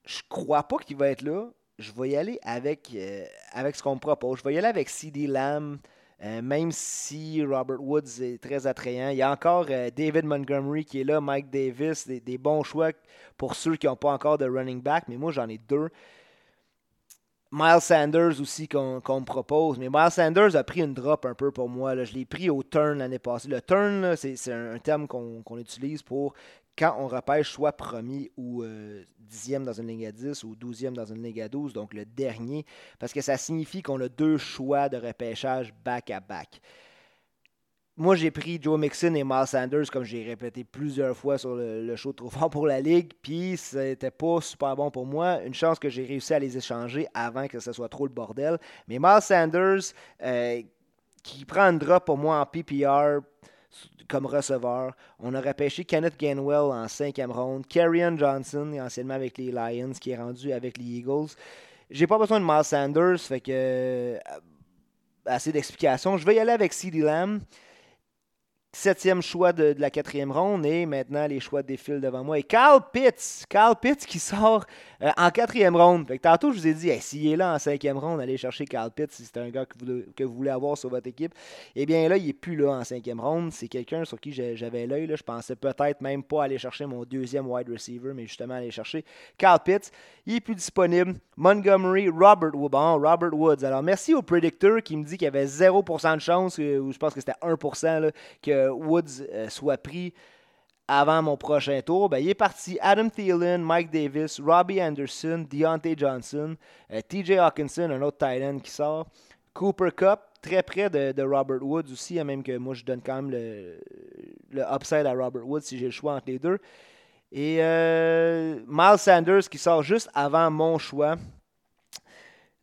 Je crois pas qu'il va être là. Je vais y aller avec, euh, avec ce qu'on me propose. Je vais y aller avec CD Lamb. Euh, même si Robert Woods est très attrayant, il y a encore euh, David Montgomery qui est là, Mike Davis, des, bons choix pour ceux qui n'ont pas encore de running back, mais moi j'en ai deux. Miles Sanders aussi qu'on me propose, mais Miles Sanders a pris une drop un peu pour moi. Je l'ai pris au turn l'année passée. Le turn, c'est un, terme qu'on utilise pour quand on repêche soit premier ou euh, dixième dans une ligne à 10 ou douzième dans une ligne à 12, donc le dernier, parce que ça signifie qu'on a deux choix de repêchage back-à-back. Moi, j'ai pris Joe Mixon et Miles Sanders, comme j'ai répété plusieurs fois sur le, show Trop fort pour la Ligue, puis c'était pas super bon pour moi. Une chance que j'ai réussi à les échanger avant que ce soit trop le bordel. Mais Miles Sanders, euh, qui prend un drop pour moi en PPR, comme receveur. On aurait pêché Kenneth Gainwell en cinquième ronde. Kerryon Johnson, anciennement avec les Lions, qui est rendu avec les Eagles. J'ai pas besoin de Miles Sanders, fait que. Euh, assez d'explications. Je vais y aller avec CeeDee Lamb. Septième choix de, la quatrième ronde et maintenant les choix défilent devant moi. Et Carl Pitts, Carl Pitts qui sort euh, en quatrième ronde. Que tantôt, je vous ai dit, s'il est là en cinquième ronde, allez chercher Carl Pitts si c'est un gars que vous, voulez avoir sur votre équipe. Eh bien là, il n'est plus là en cinquième ronde. C'est quelqu'un sur qui j'avais l'œil. Je pensais peut-être même pas aller chercher mon deuxième wide receiver, mais justement aller chercher Carl Pitts. Il est plus disponible. Montgomery, Robert Woods. Robert Woods. Alors merci au predictor qui me dit qu'il y avait 0% de chance, ou je pense que c'était 1% que Woods euh, soit pris avant mon prochain tour, ben, il est parti Adam Thielen, Mike Davis, Robbie Anderson, Deontay Johnson, euh, TJ Hawkinson, un autre tight end qui sort, Cooper Cup, très près de, Robert Woods aussi, hein, même que moi je donne quand même le, upside à Robert Woods si j'ai le choix entre les deux. Et euh, Miles Sanders qui sort juste avant mon choix.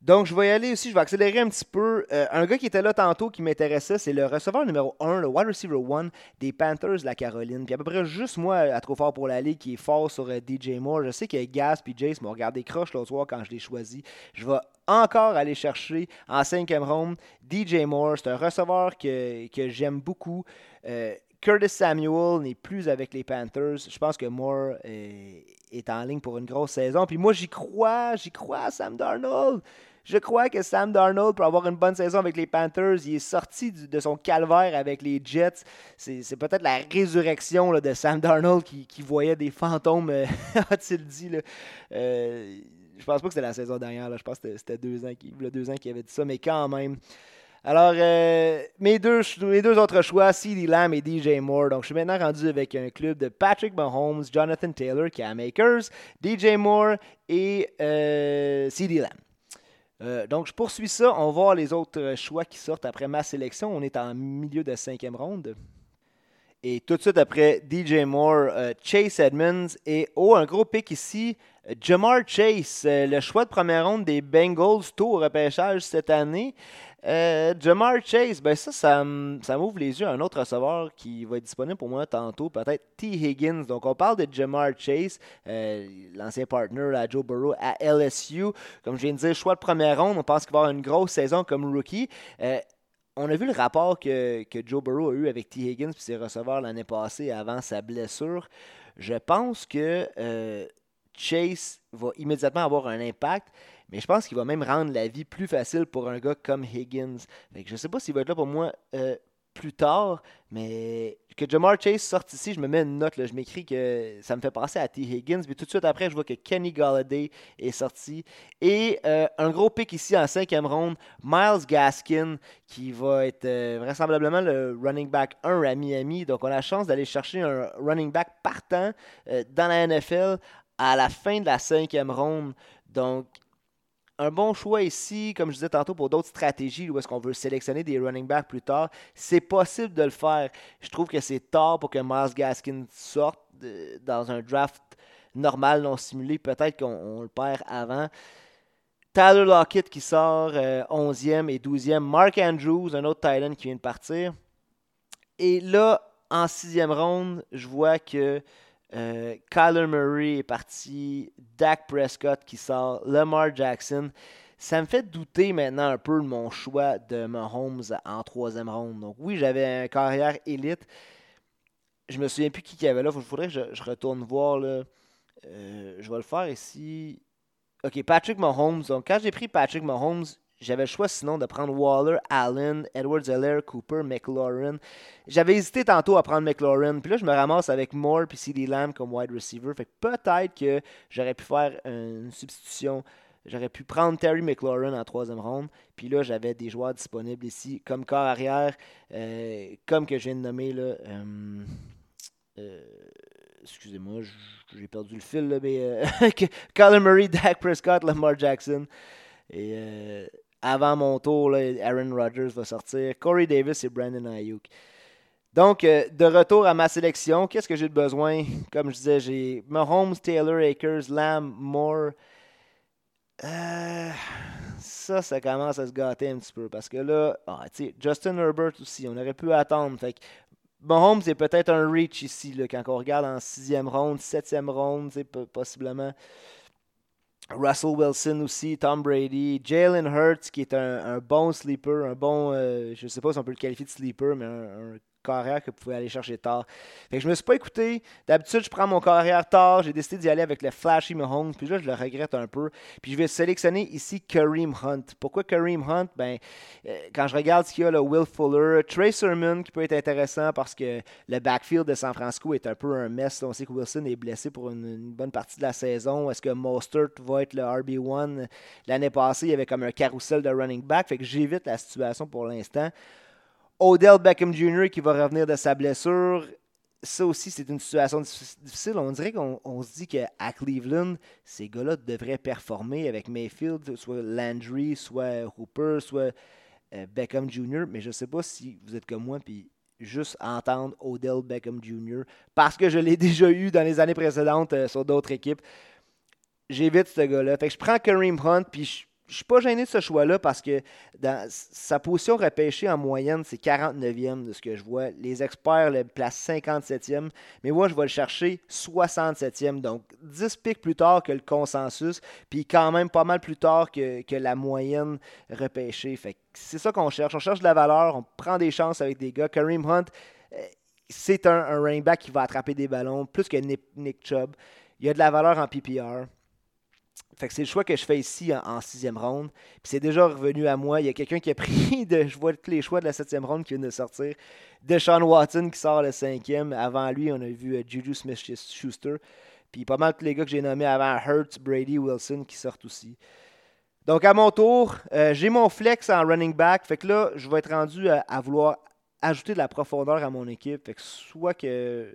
Donc, je vais y aller aussi, je vais accélérer un petit peu. Euh, un gars qui était là tantôt qui m'intéressait, c'est le receveur numéro 1, le wide receiver 1 des Panthers la Caroline. Puis à peu près juste moi, à trop fort pour la ligue, qui est fort sur euh, DJ Moore. Je sais que Gas et Jace m'ont regardé croche l'autre soir quand je l'ai choisi. Je vais encore aller chercher en cinquième ronde DJ Moore. C'est un receveur que, j'aime beaucoup. Euh, Curtis Samuel n'est plus avec les Panthers. Je pense que Moore est, en ligne pour une grosse saison. Puis moi, j'y crois, j'y crois Sam Darnold. Je crois que Sam Darnold, pour avoir une bonne saison avec les Panthers, il est sorti de son calvaire avec les Jets. C'est peut-être la résurrection de Sam Darnold qui, voyait des fantômes, euh, a-t-il dit. Là. Euh, je pense pas que c'était la saison dernière. Je pense que c'était deux ans, qu'il avait dit ça, mais quand même. Alors, euh, mes, deux, autres choix, CeeDee Lamb et DJ Moore. Donc, je suis maintenant rendu avec un club de Patrick Mahomes, Jonathan Taylor à Makers, DJ Moore et euh, CeeDee Lamb. Euh, donc, je poursuis ça. On va voir les autres euh, choix qui sortent après ma sélection. On est en milieu de cinquième ronde. Et tout de suite après DJ Moore, euh, Chase Edmonds. Et oh, un gros pic ici. Jamar Chase, le choix de première ronde des Bengals, tôt au repêchage cette année. Euh, Jamar Chase, ben ça, ça, m'ouvre les yeux à un autre receveur qui va être disponible pour moi tantôt, peut-être T. Higgins. Donc, on parle de Jamar Chase, euh, l'ancien partner à Joe Burrow à LSU. Comme je viens de dire, choix de première ronde, on pense qu'il va avoir une grosse saison comme rookie. Euh, on a vu le rapport que, Joe Burrow a eu avec T. Higgins et ses receveurs l'année passée avant sa blessure. Je pense que Chase va immédiatement avoir un impact. Mais je pense qu'il va même rendre la vie plus facile pour un gars comme Higgins. je ne sais pas s'il va être là pour moi euh, plus tard, mais que Jamar Chase sorte ici, je me mets une note, je m'écris que ça me fait penser à T. Higgins, mais tout de suite après, je vois que Kenny Galladay est sorti. Et euh, un gros pic ici en cinquième ronde, Miles Gaskin, qui va être euh, vraisemblablement le running back 1 à Miami. Donc on a la chance d'aller chercher un running back partant dans la NFL à la fin de la cinquième ronde. Donc un bon choix ici, comme je disais tantôt, pour d'autres stratégies où est-ce qu'on veut sélectionner des running backs plus tard. C'est possible de le faire. Je trouve que c'est tard pour que Miles Gaskin sorte dans un draft normal, non simulé. Peut-être qu'on le perd avant. Tyler Lockett qui sort 11e euh, et 12e. Mark Andrews, un autre Titan qui vient de partir. Et là, en sixième ronde, je vois que euh, Kyler Murray est parti, Dak Prescott qui sort, Lamar Jackson. Ça me fait douter maintenant un peu de mon choix de Mahomes en troisième ronde. Donc oui, j'avais une carrière élite. Je me souviens plus qui y avait là. Il faudrait que je, retourne voir. Euh, je vais le faire ici. Ok, Patrick Mahomes. Donc quand j'ai pris Patrick Mahomes, j'avais le choix sinon de prendre Waller, Allen, Edwards Zeller, Cooper, McLaurin. J'avais hésité tantôt à prendre McLaurin. Puis là, je me ramasse avec Moore puis CD Lamb comme wide receiver. Fait que peut-être que j'aurais pu faire une substitution. J'aurais pu prendre Terry McLaurin en troisième ronde. Puis là, j'avais des joueurs disponibles ici comme corps arrière, euh, comme que je viens de nommer. Là, euh, euh, excusez-moi, j'ai perdu le fil. Là, mais Colin Murray, Dak Prescott, Lamar Jackson. Et avant mon tour, Aaron Rodgers va sortir. Corey Davis et Brandon Ayuk. Donc, euh, de retour à ma sélection, qu'est-ce que j'ai de besoin? Comme je disais, j'ai Mahomes, Taylor, Akers, Lamb, Moore. Euh, ça, ça commence à se gâter un petit peu. Parce que là, ah, Justin Herbert aussi, on aurait pu attendre. Fait Mahomes est peut-être un reach ici, quand on regarde en sixième ronde, septième ronde, possiblement. Russell Wilson aussi, Tom Brady, Jalen Hurts qui est un, bon sleeper, un bon, euh, je ne sais pas si on peut le qualifier de sleeper, mais un, carrière que vous pouvez aller chercher tard. Fait que je me suis pas écouté. D'habitude, je prends mon carrière tard. J'ai décidé d'y aller avec le Flashy Mahomes. Puis là, je le regrette un peu. Puis je vais sélectionner ici Kareem Hunt. Pourquoi Kareem Hunt? Ben, euh, quand je regarde ce qu'il y a, le Will Fuller, Trey Sermon qui peut être intéressant parce que le backfield de San Francisco est un peu un mess. On sait que Wilson est blessé pour une, bonne partie de la saison. Est-ce que Mostert va être le RB1? L'année passée, il y avait comme un carrousel de running back. Fait que j'évite la situation pour l'instant. Odell Beckham Jr. qui va revenir de sa blessure. Ça aussi, c'est une situation difficile. On dirait qu'on se dit qu'à Cleveland, ces gars-là devraient performer avec Mayfield, soit Landry, soit Hooper, soit euh, Beckham Jr. Mais je ne sais pas si vous êtes comme moi, puis juste entendre Odell Beckham Jr. parce que je l'ai déjà eu dans les années précédentes euh, sur d'autres équipes. J'évite ce gars-là. Fait que je prends Kareem Hunt, puis je suis pas gêné de ce choix-là parce que sa position repêchée en moyenne, c'est 49e de ce que je vois. Les experts le placent 57e, mais moi, je vais le chercher 67e. Donc, 10 pics plus tard que le consensus, puis quand même pas mal plus tard que, la moyenne repêchée. Fait c'est ça qu'on cherche. On cherche de la valeur, on prend des chances avec des gars. Kareem Hunt, euh, c'est un, un running back qui va attraper des ballons plus que Nick Chubb. Il y a de la valeur en PPR. C'est le choix que je fais ici en, sixième ronde. C'est déjà revenu à moi. Il y a quelqu'un qui a pris de. Je vois tous les choix de la septième ronde qui viennent de sortir. De Sean Watson qui sort le cinquième. Avant lui, on a vu euh, Juju Smith-Schuster. Puis pas mal tous les gars que j'ai nommés avant Hurts, Brady, Wilson qui sortent aussi. Donc à mon tour, euh, j'ai mon flex en running back. Fait que là, je vais être rendu à, vouloir ajouter de la profondeur à mon équipe. Fait que soit que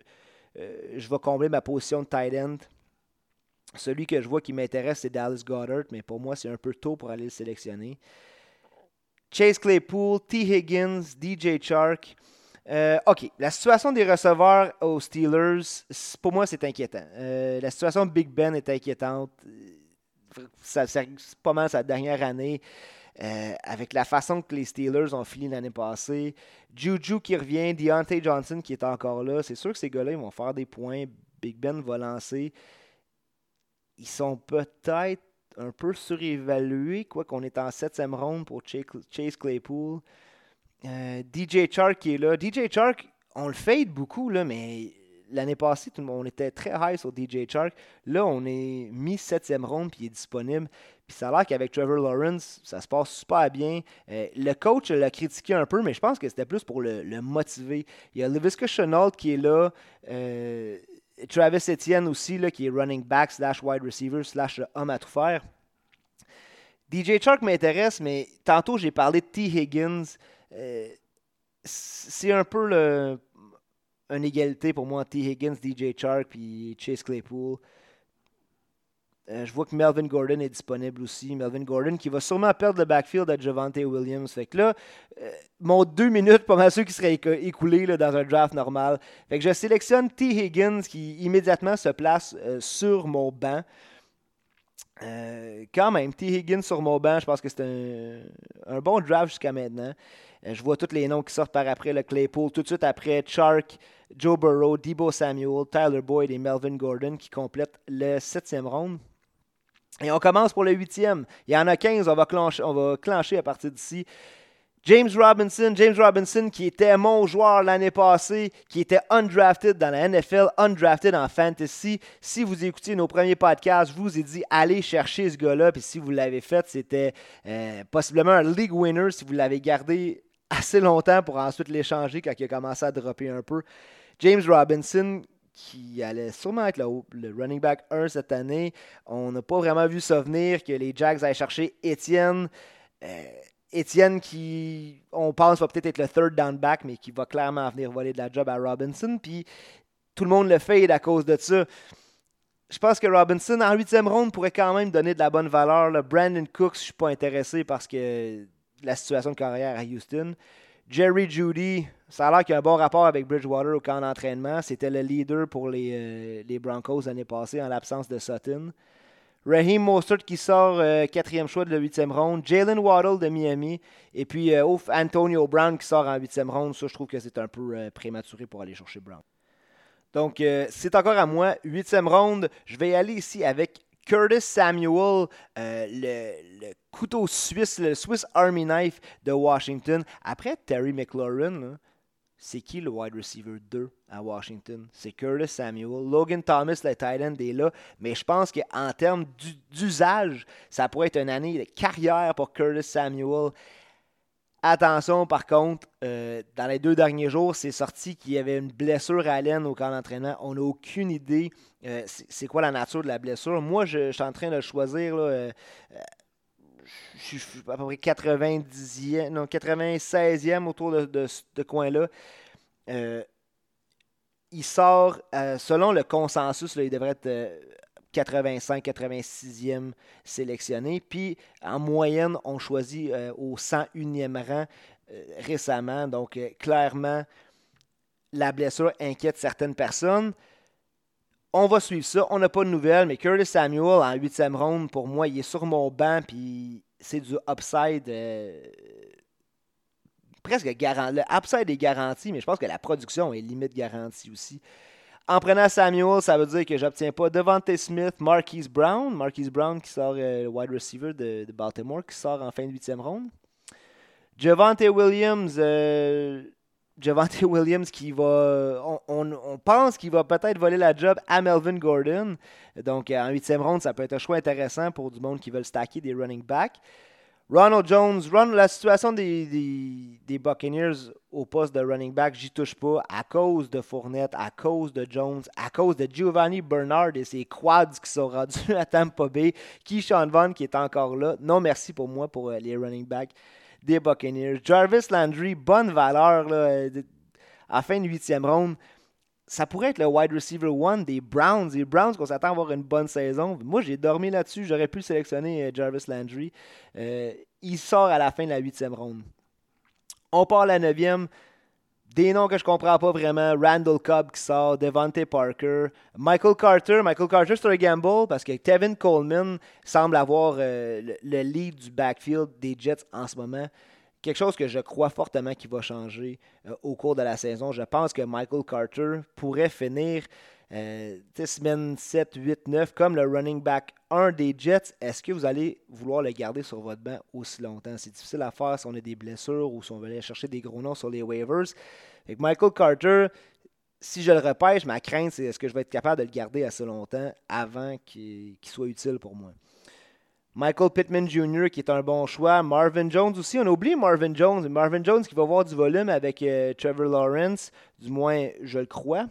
euh, je vais combler ma position de tight end celui que je vois qui m'intéresse, c'est Dallas Goddard, mais pour moi, c'est un peu tôt pour aller le sélectionner. Chase Claypool, T. Higgins, DJ Chark. Euh, OK, la situation des receveurs aux Steelers, pour moi, c'est inquiétant. Euh, la situation de Big Ben est inquiétante. Ça, c'est pas mal sa dernière année. Euh, avec la façon que les Steelers ont fini l'année passée. Juju qui revient, Deontay Johnson qui est encore là. C'est sûr que ces gars-là, ils vont faire des points. Big Ben va lancer ils sont peut-être un peu surévalués, quoi qu'on est en septième ronde pour Chase Claypool. Euh, DJ Chark qui est là. DJ Chark, on le fade beaucoup, là, mais l'année passée, tout le monde, on était très high sur DJ Chark. Là, on est mis septième ronde puis il est disponible. Puis ça a l'air qu'avec Trevor Lawrence, ça se passe super bien. Euh, le coach l'a critiqué un peu, mais je pense que c'était plus pour le, motiver. Il y a Levisca Chenault qui est là. Euh, Travis Etienne aussi, là, qui est running back slash wide receiver slash homme à tout faire. DJ Chark m'intéresse, mais tantôt j'ai parlé de T. Higgins. Euh, c'est un peu une égalité pour moi, T. Higgins, DJ Chark puis Chase Claypool. Euh, je vois que Melvin Gordon est disponible aussi. Melvin Gordon qui va sûrement perdre le backfield à Javante Williams. Fait que là, euh, mon deux minutes, pas mal sûr qui serait écoulé dans un draft normal. Fait que je sélectionne T. Higgins qui immédiatement se place euh, sur mon banc. quand même, T. Higgins sur mon banc, je pense que c'est un, bon draft jusqu'à maintenant. je vois tous les noms qui sortent par après le Claypool. Tout de suite après, Chark, Joe Burrow, Debo Samuel, Tyler Boyd et Melvin Gordon qui complètent le septième round. Et on commence pour le huitième. Il y en a 15, on va, clencher, à partir d'ici. James Robinson, James Robinson qui était mon joueur l'année passée, qui était undrafted dans la NFL, undrafted en fantasy. Si vous écoutiez nos premiers podcasts, je vous ai dit allez chercher ce gars-là. Puis si vous l'avez fait, c'était euh, possiblement un league winner si vous l'avez gardé assez longtemps pour ensuite l'échanger quand il a commencé à dropper un peu. James Robinson, qui allait sûrement être le, running back 1 cette année. On n'a pas vraiment vu ça venir que les Jags aient cherché Étienne. Euh, Étienne qui, on pense, va peut-être être le third down back, mais qui va clairement venir voler de la job à Robinson. Puis tout le monde le fait à cause de ça. Je pense que Robinson, en huitième ronde, pourrait quand même donner de la bonne valeur. Brandon Cooks, je ne suis pas intéressé parce que la situation de carrière à Houston. Jerry Judy, ça a l'air qu'il y a un bon rapport avec Bridgewater au camp d'entraînement. C'était le leader pour les, euh, les Broncos l'année passée en l'absence de Sutton. Raheem Mostert qui sort euh, quatrième choix de la huitième ronde. Jalen Waddle de Miami. Et puis euh, Antonio Brown qui sort en huitième ronde. Ça, je trouve que c'est un peu prématuré pour aller chercher Brown. Donc, c'est encore à moi. Huitième ronde. Je vais aller ici avec Curtis Samuel, euh, le, couteau suisse, le Swiss Army Knife de Washington. Après Terry McLaurin, c'est qui le wide receiver 2 à Washington? C'est Curtis Samuel. Logan Thomas, le end, est là. Mais je pense qu'en termes d'usage, ça pourrait être une année de carrière pour Curtis Samuel. Attention, par contre, euh, dans les deux derniers jours, c'est sorti qu'il y avait une blessure à laine au camp d'entraînement. On n'a aucune idée euh, c'est quoi la nature de la blessure? Moi, je, suis en train de choisir. Là, euh, je suis à peu près 90e, non, 96e autour de, ce coin-là. il sort, selon le consensus, il devrait être 85-86e sélectionné. Puis en moyenne, on choisit euh, au 101e rang euh, récemment. Donc euh, clairement, la blessure inquiète certaines personnes. On va suivre ça. On n'a pas de nouvelles, mais Curtis Samuel en 8e ronde, pour moi, il est sur mon banc. Puis c'est du upside presque garanti. Le upside est garanti, mais je pense que la production est limite garantie aussi. En prenant Samuel, ça veut dire que j'obtiens pas Devante Smith, Marquise Brown. Marquise Brown qui sort euh, wide receiver de, Baltimore, qui sort en fin de huitième ronde. Javante Williams, euh, Javante Williams qui va. On, pense qu'il va peut-être voler la job à Melvin Gordon. Donc en huitième ronde, ça peut être un choix intéressant pour du monde qui veut stacker des running backs. Ronald Jones, la situation des, des, Buccaneers au poste de running back, j'y touche pas à cause de Fournette, à cause de Jones, à cause de Giovanni Bernard et ses quads qui sont rendus à Tampa Bay, Keyshawn Vaughn qui est encore là. Non, merci pour moi pour euh, les running backs des Buccaneers. Jarvis Landry, bonne valeur là, euh, à fin de huitième ronde ça pourrait être le wide receiver one des Browns. Les Browns qu'on s'attend à avoir une bonne saison. Moi, j'ai dormi là-dessus. J'aurais pu sélectionner euh, Jarvis Landry. Euh, il sort à la fin de la huitième ronde. On part à la neuvième. Des noms que je comprends pas vraiment. Randall Cobb qui sort, Devontae Parker, Michael Carter. Michael Carter, c'est un gamble parce que Kevin Coleman semble avoir euh, le, lead du backfield des Jets en ce moment quelque chose que je crois fortement qui va changer euh, au cours de la saison. Je pense que Michael Carter pourrait finir euh, semaine 7, 8, 9 comme le running back 1 des Jets. Est-ce que vous allez vouloir le garder sur votre banc aussi longtemps? C'est difficile à faire si on a des blessures ou si on veut aller chercher des gros noms sur les waivers. Avec Michael Carter, si je le repêche, ma crainte, c'est est-ce que je vais être capable de le garder assez longtemps avant qu'il soit utile pour moi? Michael Pittman Jr. qui est un bon choix. Marvin Jones aussi. On a oublié Marvin Jones. Marvin Jones qui va avoir du volume avec euh, Trevor Lawrence. Du moins, je le crois.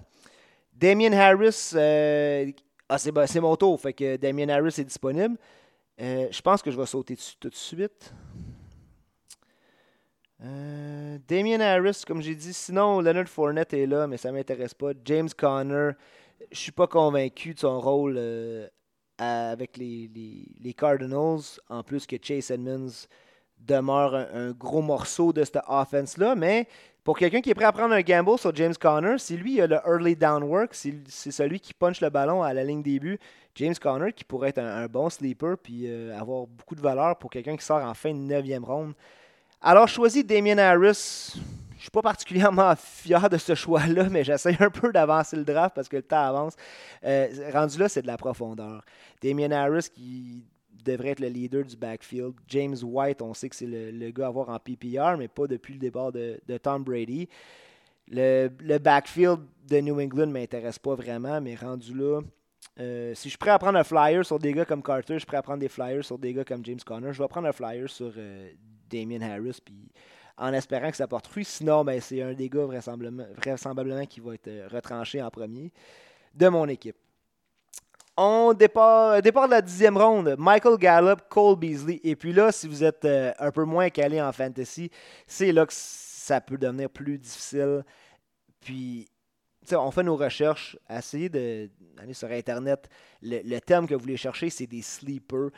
Damien Harris. Euh, ah, c'est mon tour. Fait que Damien Harris est disponible. Euh, je pense que je vais sauter dessus tout de suite. Damien Harris, comme j'ai dit. Sinon, Leonard Fournette est là, mais ça ne m'intéresse pas. James Conner. Je suis pas convaincu de son rôle avec les, Cardinals, en plus que Chase Edmonds demeure un, gros morceau de cette offense-là. Mais pour quelqu'un qui est prêt à prendre un gamble sur James Conner, si lui a le early down work, c'est celui qui punch le ballon à la ligne début, James Conner qui pourrait être un, bon sleeper puis euh, avoir beaucoup de valeur pour quelqu'un qui sort en fin de 9e ronde. Alors, choisis Damien Harris je suis pas particulièrement fier de ce choix-là, mais j'essaie un peu d'avancer le draft parce que le temps avance. Euh, rendu là, c'est de la profondeur. Damien Harris qui devrait être le leader du backfield. James White, on sait que c'est le, gars à avoir en PPR, mais pas depuis le départ de, Tom Brady. Le, backfield de New England ne m'intéresse pas vraiment, mais rendu là, euh, si je suis à prendre un flyer sur des gars comme Carter, je suis prêt à prendre des flyers sur des gars comme James Conner. Je vais prendre un flyer sur euh, Damien Harris, en espérant que ça porte fruit. Sinon, ben, c'est un des gars vraisemblablement, qui va être euh, retranché en premier de mon équipe. On départ, départ de la dixième ronde, Michael Gallup, Cole Beasley. Et puis là, si vous êtes euh, un peu moins calé en fantasy, c'est là que ça peut devenir plus difficile. Puis, on fait nos recherches, essayez d'aller sur Internet. Le, le, terme que vous voulez chercher, c'est des sleepers.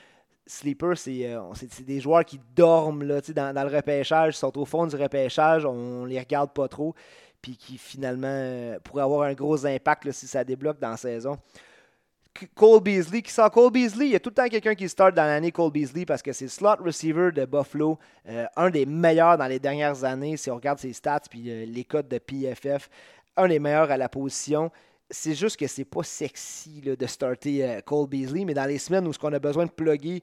Sleeper, euh, c'est des joueurs qui dorment là, dans, dans, le repêchage, sont au fond du repêchage, on les regarde pas trop, puis qui finalement euh, pourraient avoir un gros impact si ça débloque dans la saison. Cole Beasley qui sort. Cole Beasley, il y a tout le temps quelqu'un qui start dans l'année Cole Beasley parce que c'est slot receiver de Buffalo, euh, un des meilleurs dans les dernières années si on regarde ses stats puis les codes de PFF, un des meilleurs à la position c'est juste que c'est pas sexy de starter euh, Cole Beasley, mais dans les semaines où on a besoin de plugger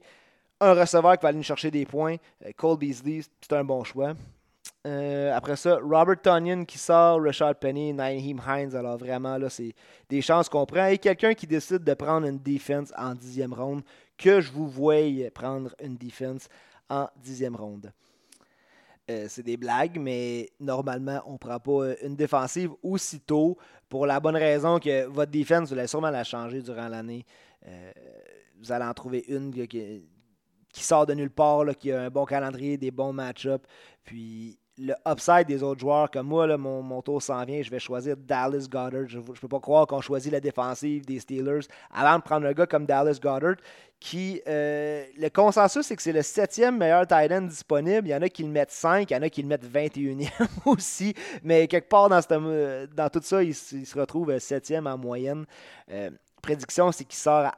un receveur qui va aller nous chercher des points, euh, Cole Beasley, c'est un bon choix. Euh, après ça, Robert Tonyan qui sort, Richard Penny, Naheem Hines. Alors vraiment, là, c'est des chances qu'on prend. Et quelqu'un qui décide de prendre une defense en dixième ronde, que je vous voie prendre une defense en dixième ronde. Euh, c'est des blagues, mais normalement, on ne prend pas une défensive aussitôt pour la bonne raison que votre defense, vous allez sûrement la changer durant l'année. Euh, vous allez en trouver une qui, sort de nulle part, qui a un bon calendrier, des bons match-ups. Puis le upside des autres joueurs, comme moi, là, mon, mon, tour s'en vient, je vais choisir Dallas Goddard. Je ne peux pas croire qu'on choisit la défensive des Steelers avant de prendre un gars comme Dallas Goddard, qui, euh, le consensus, c'est que c'est le septième meilleur tight end disponible. Il y en a qui le mettent 5, il y en a qui le mettent 21e aussi, mais quelque part dans, tout ça, il, se retrouve septième en moyenne. Euh, prédiction, c'est qu'il sort à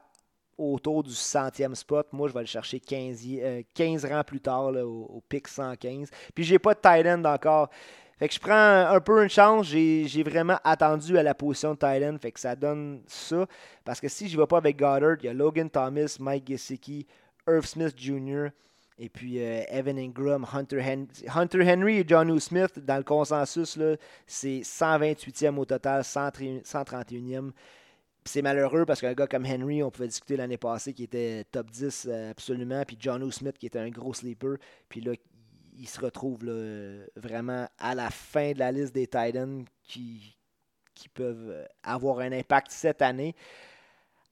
autour du centième spot. Moi, je vais le chercher 15, 15 euh, rangs plus tard, au, pic 115. Puis, j'ai pas de end encore. Fait que je prends un peu une chance. J'ai vraiment attendu à la position de end. Fait que ça donne ça. Parce que si je vais pas avec Goddard, il y a Logan Thomas, Mike Gesicki, Irv Smith Jr., et puis euh, Evan Ingram, Hunter, Henry et John Smith, dans le consensus, c'est 128e au total, 131e c'est malheureux parce qu'un gars comme Henry, on pouvait discuter l'année passée, qui était top 10 euh, absolument, puis John O. Smith, qui était un gros sleeper, puis là, il se retrouve vraiment à la fin de la liste des Titans qui, peuvent avoir un impact cette année.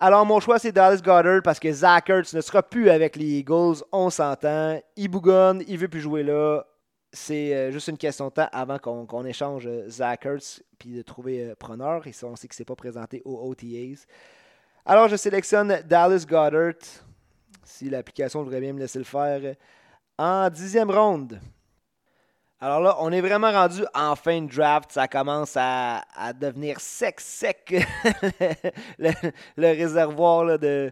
Alors, mon choix, c'est Dallas Goddard parce que Zach Ertz ne sera plus avec les Eagles. On s'entend. Il bougonne, il veut plus jouer là c'est euh, juste une question de temps avant qu'on échange euh, Zach Ertz puis de trouver euh, preneur. Et ça, on sait que c'est pas présenté aux OTAs. Alors, je sélectionne Dallas Goddard. Si l'application voudrait bien me laisser le faire. En dixième ronde. Alors là, on est vraiment rendu en fin de draft. Ça commence à, devenir sec, sec, le, réservoir de,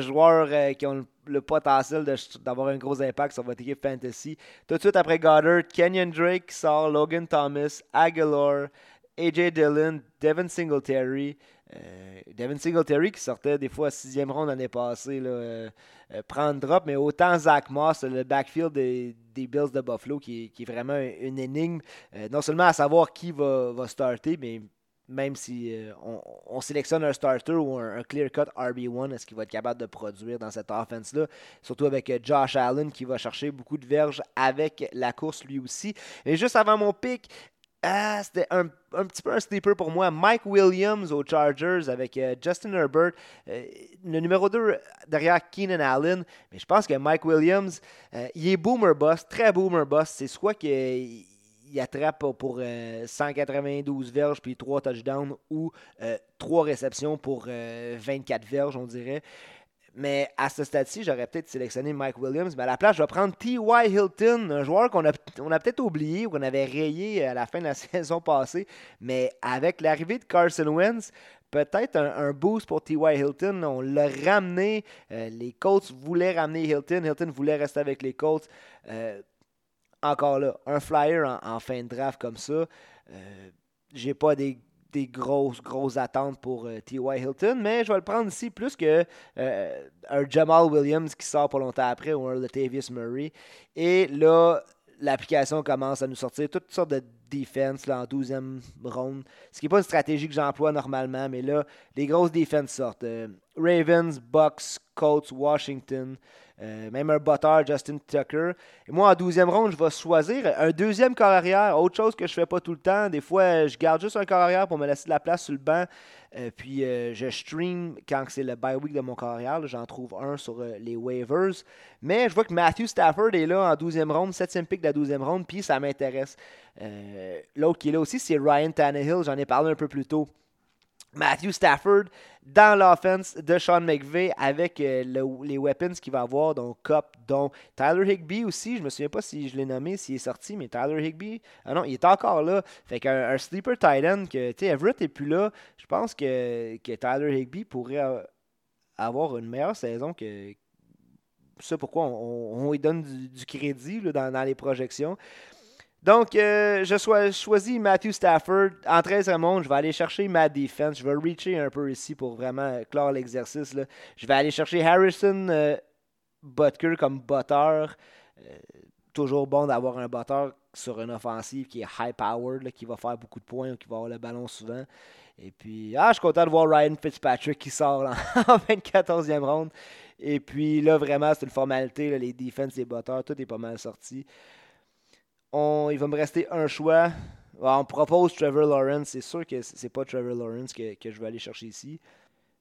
joueurs euh, qui ont le, potentiel d'avoir un gros impact sur votre équipe fantasy. Tout de suite après Goddard, Kenyon Drake sort, Logan Thomas, Aguilar, AJ Dillon, Devin Singletary. Euh, Devin Singletary qui sortait des fois à sixième ronde l'année passée, là, euh, prendre drop, mais autant Zach Moss, le backfield des, Bills de Buffalo, qui, est vraiment une énigme, non seulement à savoir qui va, va starter, mais même si euh, on, sélectionne un starter ou un, clear-cut RB1, est-ce qu'il va être capable de produire dans cette offense-là? Surtout avec euh, Josh Allen qui va chercher beaucoup de verges avec la course lui aussi. Et juste avant mon pic, ah, c'était un, petit peu un sleeper pour moi. Mike Williams aux Chargers avec euh, Justin Herbert, le numéro 2 derrière Keenan Allen. Mais je pense que Mike Williams, il est boomer boss, très boomer boss. C'est soit qu'il il attrape pour 192 euh, verges puis 3 touchdowns ou 3 euh, réceptions pour 24 euh, verges, on dirait. Mais à ce stade-ci, j'aurais peut-être sélectionné Mike Williams. Mais à la place, je vais prendre T.Y. Hilton, un joueur qu'on a, peut-être oublié ou qu'on avait rayé à la fin de la saison passée. Mais avec l'arrivée de Carson Wentz, peut-être un, boost pour T.Y. Hilton. On l'a ramené. les Colts voulaient ramener Hilton. Hilton voulait rester avec les Colts encore là, un flyer en, fin de draft comme ça, euh, j'ai pas des, grosses, grosses attentes pour euh, T.Y. Hilton, mais je vais le prendre ici plus que euh, un Jamal Williams qui sort pas longtemps après ou un Latavius Murray. Et là, l'application commence à nous sortir toutes sortes de defense là, en 12e ronde. Ce qui n'est pas une stratégie que j'emploie normalement, mais là, les grosses defenses sortent. Ravens, Bucks, Colts, Washington. Euh, même un botteur, Justin Tucker. Et moi, en 12e ronde, je vais choisir un deuxième corps arrière, autre chose que je fais pas tout le temps. Des fois, je garde juste un corps arrière pour me laisser de la place sur le banc. Euh, puis euh, je stream quand c'est le bye week de mon corps arrière. J'en trouve un sur les waivers. Mais je vois que Matthew Stafford est là en 12e ronde, 7e pick de la 12e ronde, puis ça m'intéresse. L'autre qui est là aussi, c'est Ryan Tannehill. J'en ai parlé un peu plus tôt. Matthew Stafford dans l'offense de Sean McVay avec euh, les weapons qu'il va avoir, donc Cup, dont Tyler Higby aussi. Je me souviens pas si je l'ai nommé, s'il est sorti, mais Tyler Higby, ah non, il est encore là. Fait qu'un un sleeper Titan, que, tu sais, Everett est plus là. Je pense que, Tyler Higby pourrait avoir une meilleure saison que. Ça pourquoi on, lui donne du, crédit dans les projections. Donc, euh, je choisis Matthew Stafford. En 13 monde, je vais aller chercher ma defense. Je vais reacher un peu ici pour vraiment clore l'exercice. Je vais aller chercher Harrison euh, Butker comme botteur. Euh, toujours bon d'avoir un batteur sur une offensive qui est high-powered, qui va faire beaucoup de points, qui va avoir le ballon souvent. Et puis, ah, je suis content de voir Ryan Fitzpatrick qui sort en 24e ronde. Et puis là, vraiment, c'est une formalité. les defense, les batteurs, tout est pas mal sorti. Il va me rester un choix. on propose Trevor Lawrence. C'est sûr que c'est pas Trevor Lawrence que, je vais aller chercher ici.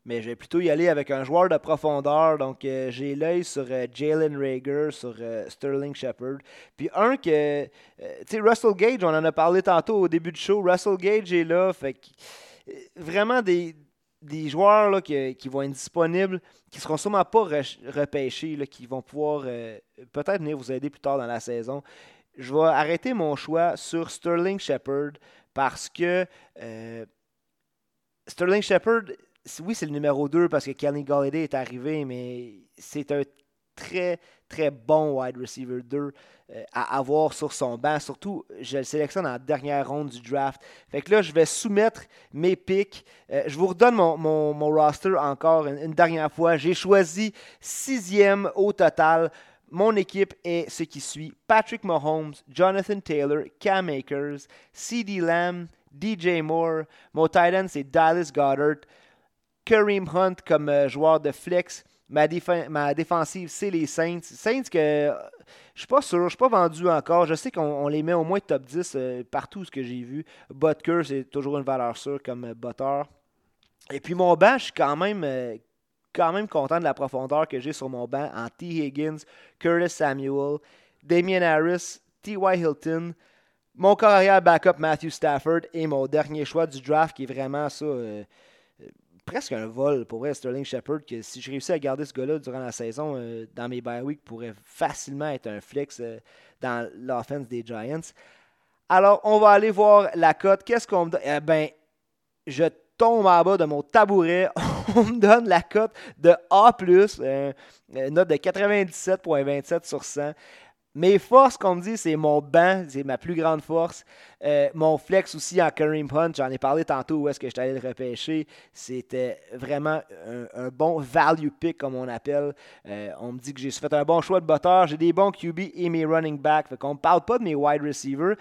Mais je vais plutôt y aller avec un joueur de profondeur. Donc, euh, j'ai l'œil sur euh, Jalen Rager, sur euh, Sterling Shepard. Puis un que, tu sais, Russell Gage, on en a parlé tantôt au début du show. Russell Gage est là. Fait vraiment des, joueurs qui, vont être disponibles, qui ne seront sûrement pas repêchés, qui vont pouvoir peut-être venir vous aider plus tard dans la saison. Je vais arrêter mon choix sur Sterling Shepard parce que Sterling Shepard oui, c'est le numéro 2 parce que Kenny Galladay est arrivé, mais c'est un très, très bon wide receiver 2 euh, à avoir sur son banc. Surtout, je le sélectionne en dernière ronde du draft. Fait que là, je vais soumettre mes picks. Euh, je vous redonne mon, roster encore une, dernière fois. J'ai choisi sixième au total. Mon équipe est ce qui suit Patrick Mahomes, Jonathan Taylor, Cam Akers, CeeDee Lamb, DJ Moore. Mon tight c'est Dallas Goddard. Kareem Hunt comme euh, joueur de flex. Ma, défensive, c'est les Saints. Saints que je suis pas sûr, je suis pas vendu encore. Je sais qu'on les met au moins top 10 euh, partout ce que j'ai vu. Butker, c'est toujours une valeur sûre comme euh, butter. Et puis mon banc, je quand même, quand même content de la profondeur que j'ai sur mon banc en T. Higgins, Curtis Samuel, Damien Harris, T.Y. Hilton, mon carrière backup Matthew Stafford et mon dernier choix du draft qui est vraiment ça presque un vol pour Sterling Shepard, que si je réussis à garder ce gars-là durant la saison, euh, dans mes bye week, pourrait facilement être un flex euh, dans l'offense des Giants. Alors, on va aller voir la cote. Qu'est-ce qu'on me donne? Eh bien, je tombe en bas de mon tabouret. on me donne la cote de A, euh, une note de 97,27 sur 100. Mes forces, comme me dit, c'est mon banc, c'est ma plus grande force. Euh, mon flex aussi en Kareem Hunt, j'en ai parlé tantôt où est-ce que je allé le repêcher. C'était vraiment un, bon value pick, comme on appelle. Euh, on me dit que j'ai fait un bon choix de botteur. J'ai des bons QB et mes running backs. Fait qu'on ne parle pas de mes wide receivers,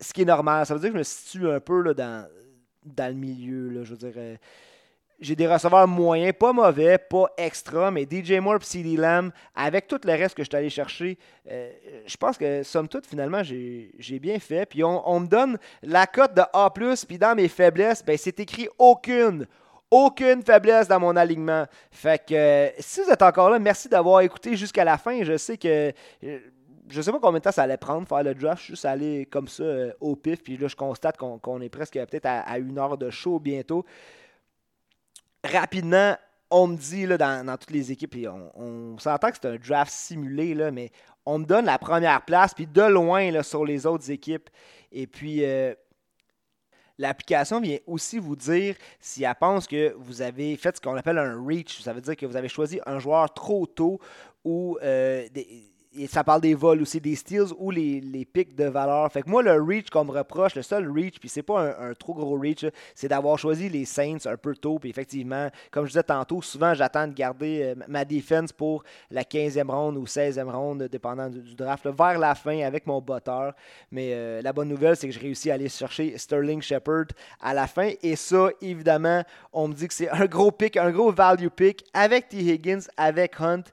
ce qui est normal. Ça veut dire que je me situe un peu dans, le milieu. Je veux dire. Euh, j'ai des receveurs moyens, pas mauvais, pas extra, mais DJ Moore et CD Lamb, avec tout le reste que je suis allé chercher, euh, je pense que, somme toute, finalement, j'ai bien fait. Puis on, me donne la cote de A, puis dans mes faiblesses, ben, c'est écrit aucune. Aucune faiblesse dans mon alignement. Fait que si vous êtes encore là, merci d'avoir écouté jusqu'à la fin. Je sais que euh, je sais pas combien de temps ça allait prendre faire le draft, juste aller comme ça euh, au pif. Puis là, je constate qu'on est presque peut-être à, une heure de show bientôt rapidement, on me dit là, dans, toutes les équipes, et on, s'entend que c'est un draft simulé, là, mais on me donne la première place, puis de loin sur les autres équipes. Et puis, euh, l'application vient aussi vous dire si elle pense que vous avez fait ce qu'on appelle un reach. Ça veut dire que vous avez choisi un joueur trop tôt ou euh, des, et ça parle des vols aussi, des steals ou les, les pics de valeur. Fait que moi, le reach qu'on me reproche, le seul reach, puis c'est pas un, trop gros reach, c'est d'avoir choisi les Saints un peu tôt. Puis effectivement, comme je disais tantôt, souvent j'attends de garder euh, ma défense pour la 15e ronde ou 16e ronde, dépendant du, draft, vers la fin avec mon botteur. Mais euh, la bonne nouvelle, c'est que je réussis à aller chercher Sterling Shepard à la fin. Et ça, évidemment, on me dit que c'est un gros pick, un gros value pick avec T. Higgins, avec Hunt.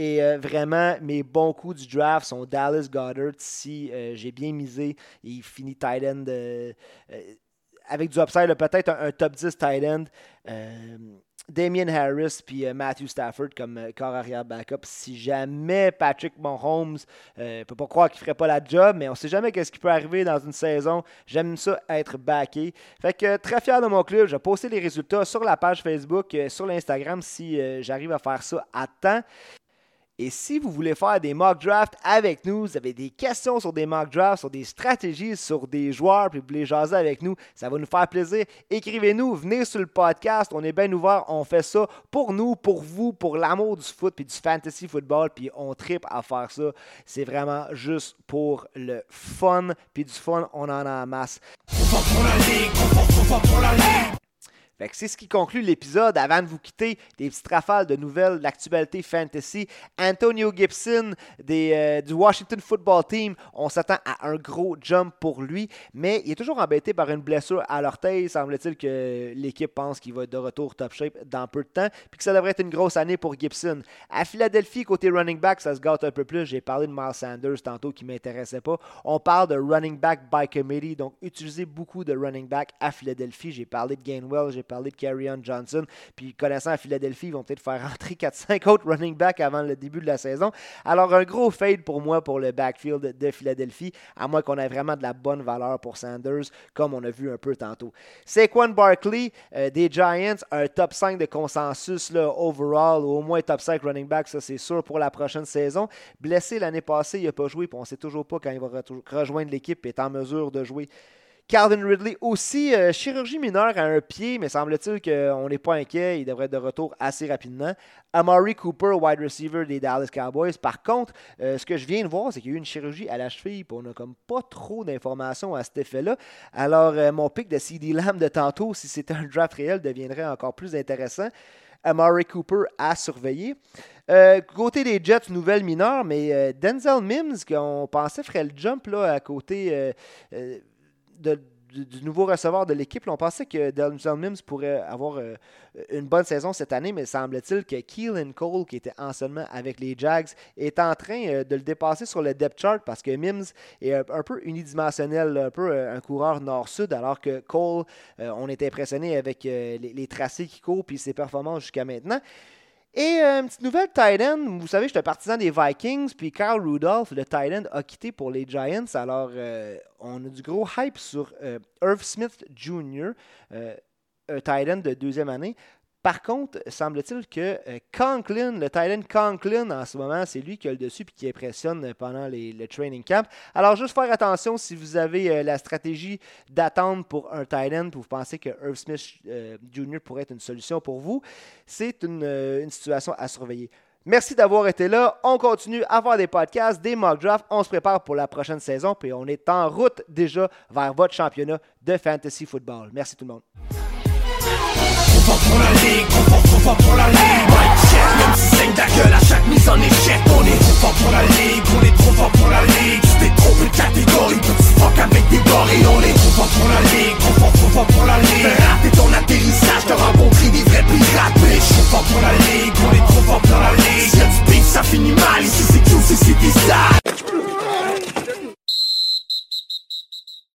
Et euh, vraiment, mes bons coups du draft sont Dallas Goddard. Si euh, j'ai bien misé, il finit tight end euh, avec du upside, peut-être un, top 10 tight end. Damien Harris puis Matthew Stafford comme corps arrière backup. Si jamais Patrick Mahomes ne peut pas croire qu'il ferait pas la job, mais on sait jamais qu'est-ce qui peut arriver dans une saison. J'aime ça être backé. Fait que très fier de mon club. Je vais poster les résultats sur la page Facebook, sur l'Instagram si j'arrive à faire ça à temps. Et si vous voulez faire des mock drafts avec nous, vous avez des questions sur des mock drafts, sur des stratégies, sur des joueurs, puis vous voulez jaser avec nous, ça va nous faire plaisir. Écrivez-nous, venez sur le podcast, on est bien ouvert, on fait ça pour nous, pour vous, pour l'amour du foot puis du fantasy football, puis on tripe à faire ça. C'est vraiment juste pour le fun, puis du fun, on en a en masse. C'est ce qui conclut l'épisode. Avant de vous quitter, des petites rafales de nouvelles, l'actualité fantasy. Antonio Gibson euh, du Washington Football Team, on s'attend à un gros jump pour lui, mais il est toujours embêté par une blessure à l'orteil. Semble-t-il que l'équipe pense qu'il va être de retour top shape dans peu de temps, puis que ça devrait être une grosse année pour Gibson. À Philadelphie, côté running back, ça se gâte un peu plus. J'ai parlé de Miles Sanders tantôt qui ne m'intéressait pas. On parle de running back by committee, donc utiliser beaucoup de running back à Philadelphie. J'ai parlé de Gainwell, j'ai parler de Carrion Johnson. Puis connaissant à Philadelphie, ils vont peut-être faire rentrer 4-5 autres running backs avant le début de la saison. Alors un gros fade pour moi pour le backfield de Philadelphie, à moins qu'on ait vraiment de la bonne valeur pour Sanders, comme on a vu un peu tantôt. Saquon Barkley euh, des Giants, un top 5 de consensus là, overall, ou au moins top 5 running back, ça c'est sûr pour la prochaine saison. Blessé l'année passée, il n'a pas joué, puis on ne sait toujours pas quand il va rejoindre l'équipe et est en mesure de jouer. Calvin Ridley aussi, euh, chirurgie mineure à un pied, mais semble-t-il qu'on n'est pas inquiet. Il devrait être de retour assez rapidement. Amari Cooper, wide receiver des Dallas Cowboys. Par contre, euh, ce que je viens de voir, c'est qu'il y a eu une chirurgie à la cheville, puis on n'a comme pas trop d'informations à cet effet-là. Alors, euh, mon pic de CD Lamb de tantôt, si c'était un draft réel, deviendrait encore plus intéressant. Amari Cooper à surveiller. côté des Jets, nouvelle mineure, mais Denzel Mims, qu'on pensait ferait le jump là, à côté du, nouveau receveur de l'équipe. On pensait que Denzel Mims pourrait avoir euh, une bonne saison cette année, mais semble-t-il que Keelan Cole, qui était en seulement avec les Jags, est en train euh, de le dépasser sur le depth chart parce que Mims est un, peu unidimensionnel, un peu euh, un coureur nord-sud, alors que Cole, on était impressionné avec les, les, tracés qui courent et ses performances jusqu'à maintenant. Et euh, une petite nouvelle tight end. Vous savez, un partisan des Vikings. Puis Carl Rudolph, le tight end, a quitté pour les Giants. Alors, euh, on a du gros hype sur euh, Irv Smith Jr., end de deuxième année. Par contre, semble-t-il que euh, Conklin, le Titan Conklin en ce moment, c'est lui qui a le dessus et qui impressionne pendant les, le training camp. Alors, juste faire attention si vous avez euh, la stratégie d'attendre pour un Titan, vous pensez que Irv Smith euh, Jr. pourrait être une solution pour vous, c'est une, situation à surveiller. Merci d'avoir été là. On continue à faire des podcasts, des mock drafts. On se prépare pour la prochaine saison. Puis on est en route déjà vers votre championnat de fantasy football. Merci tout le monde fort pour la ligue, trop fort, trop fort pour la ligue. Mike check, même si saigne ta gueule à chaque mise en échec On est trop fort pour la ligue, on est trop fort pour la ligue. Tu t'es trompé de catégorie, petit fuck avec des gorilles On est trop fort pour la ligue, trop fort, trop fort pour la ligue. Raté ton atterrissage, t'as rencontré des vrais pirates Mais trop fort pour la ligue, on est trop fort pour la ligue. Si y'a du ça finit mal, ici c'est QCC, c'est des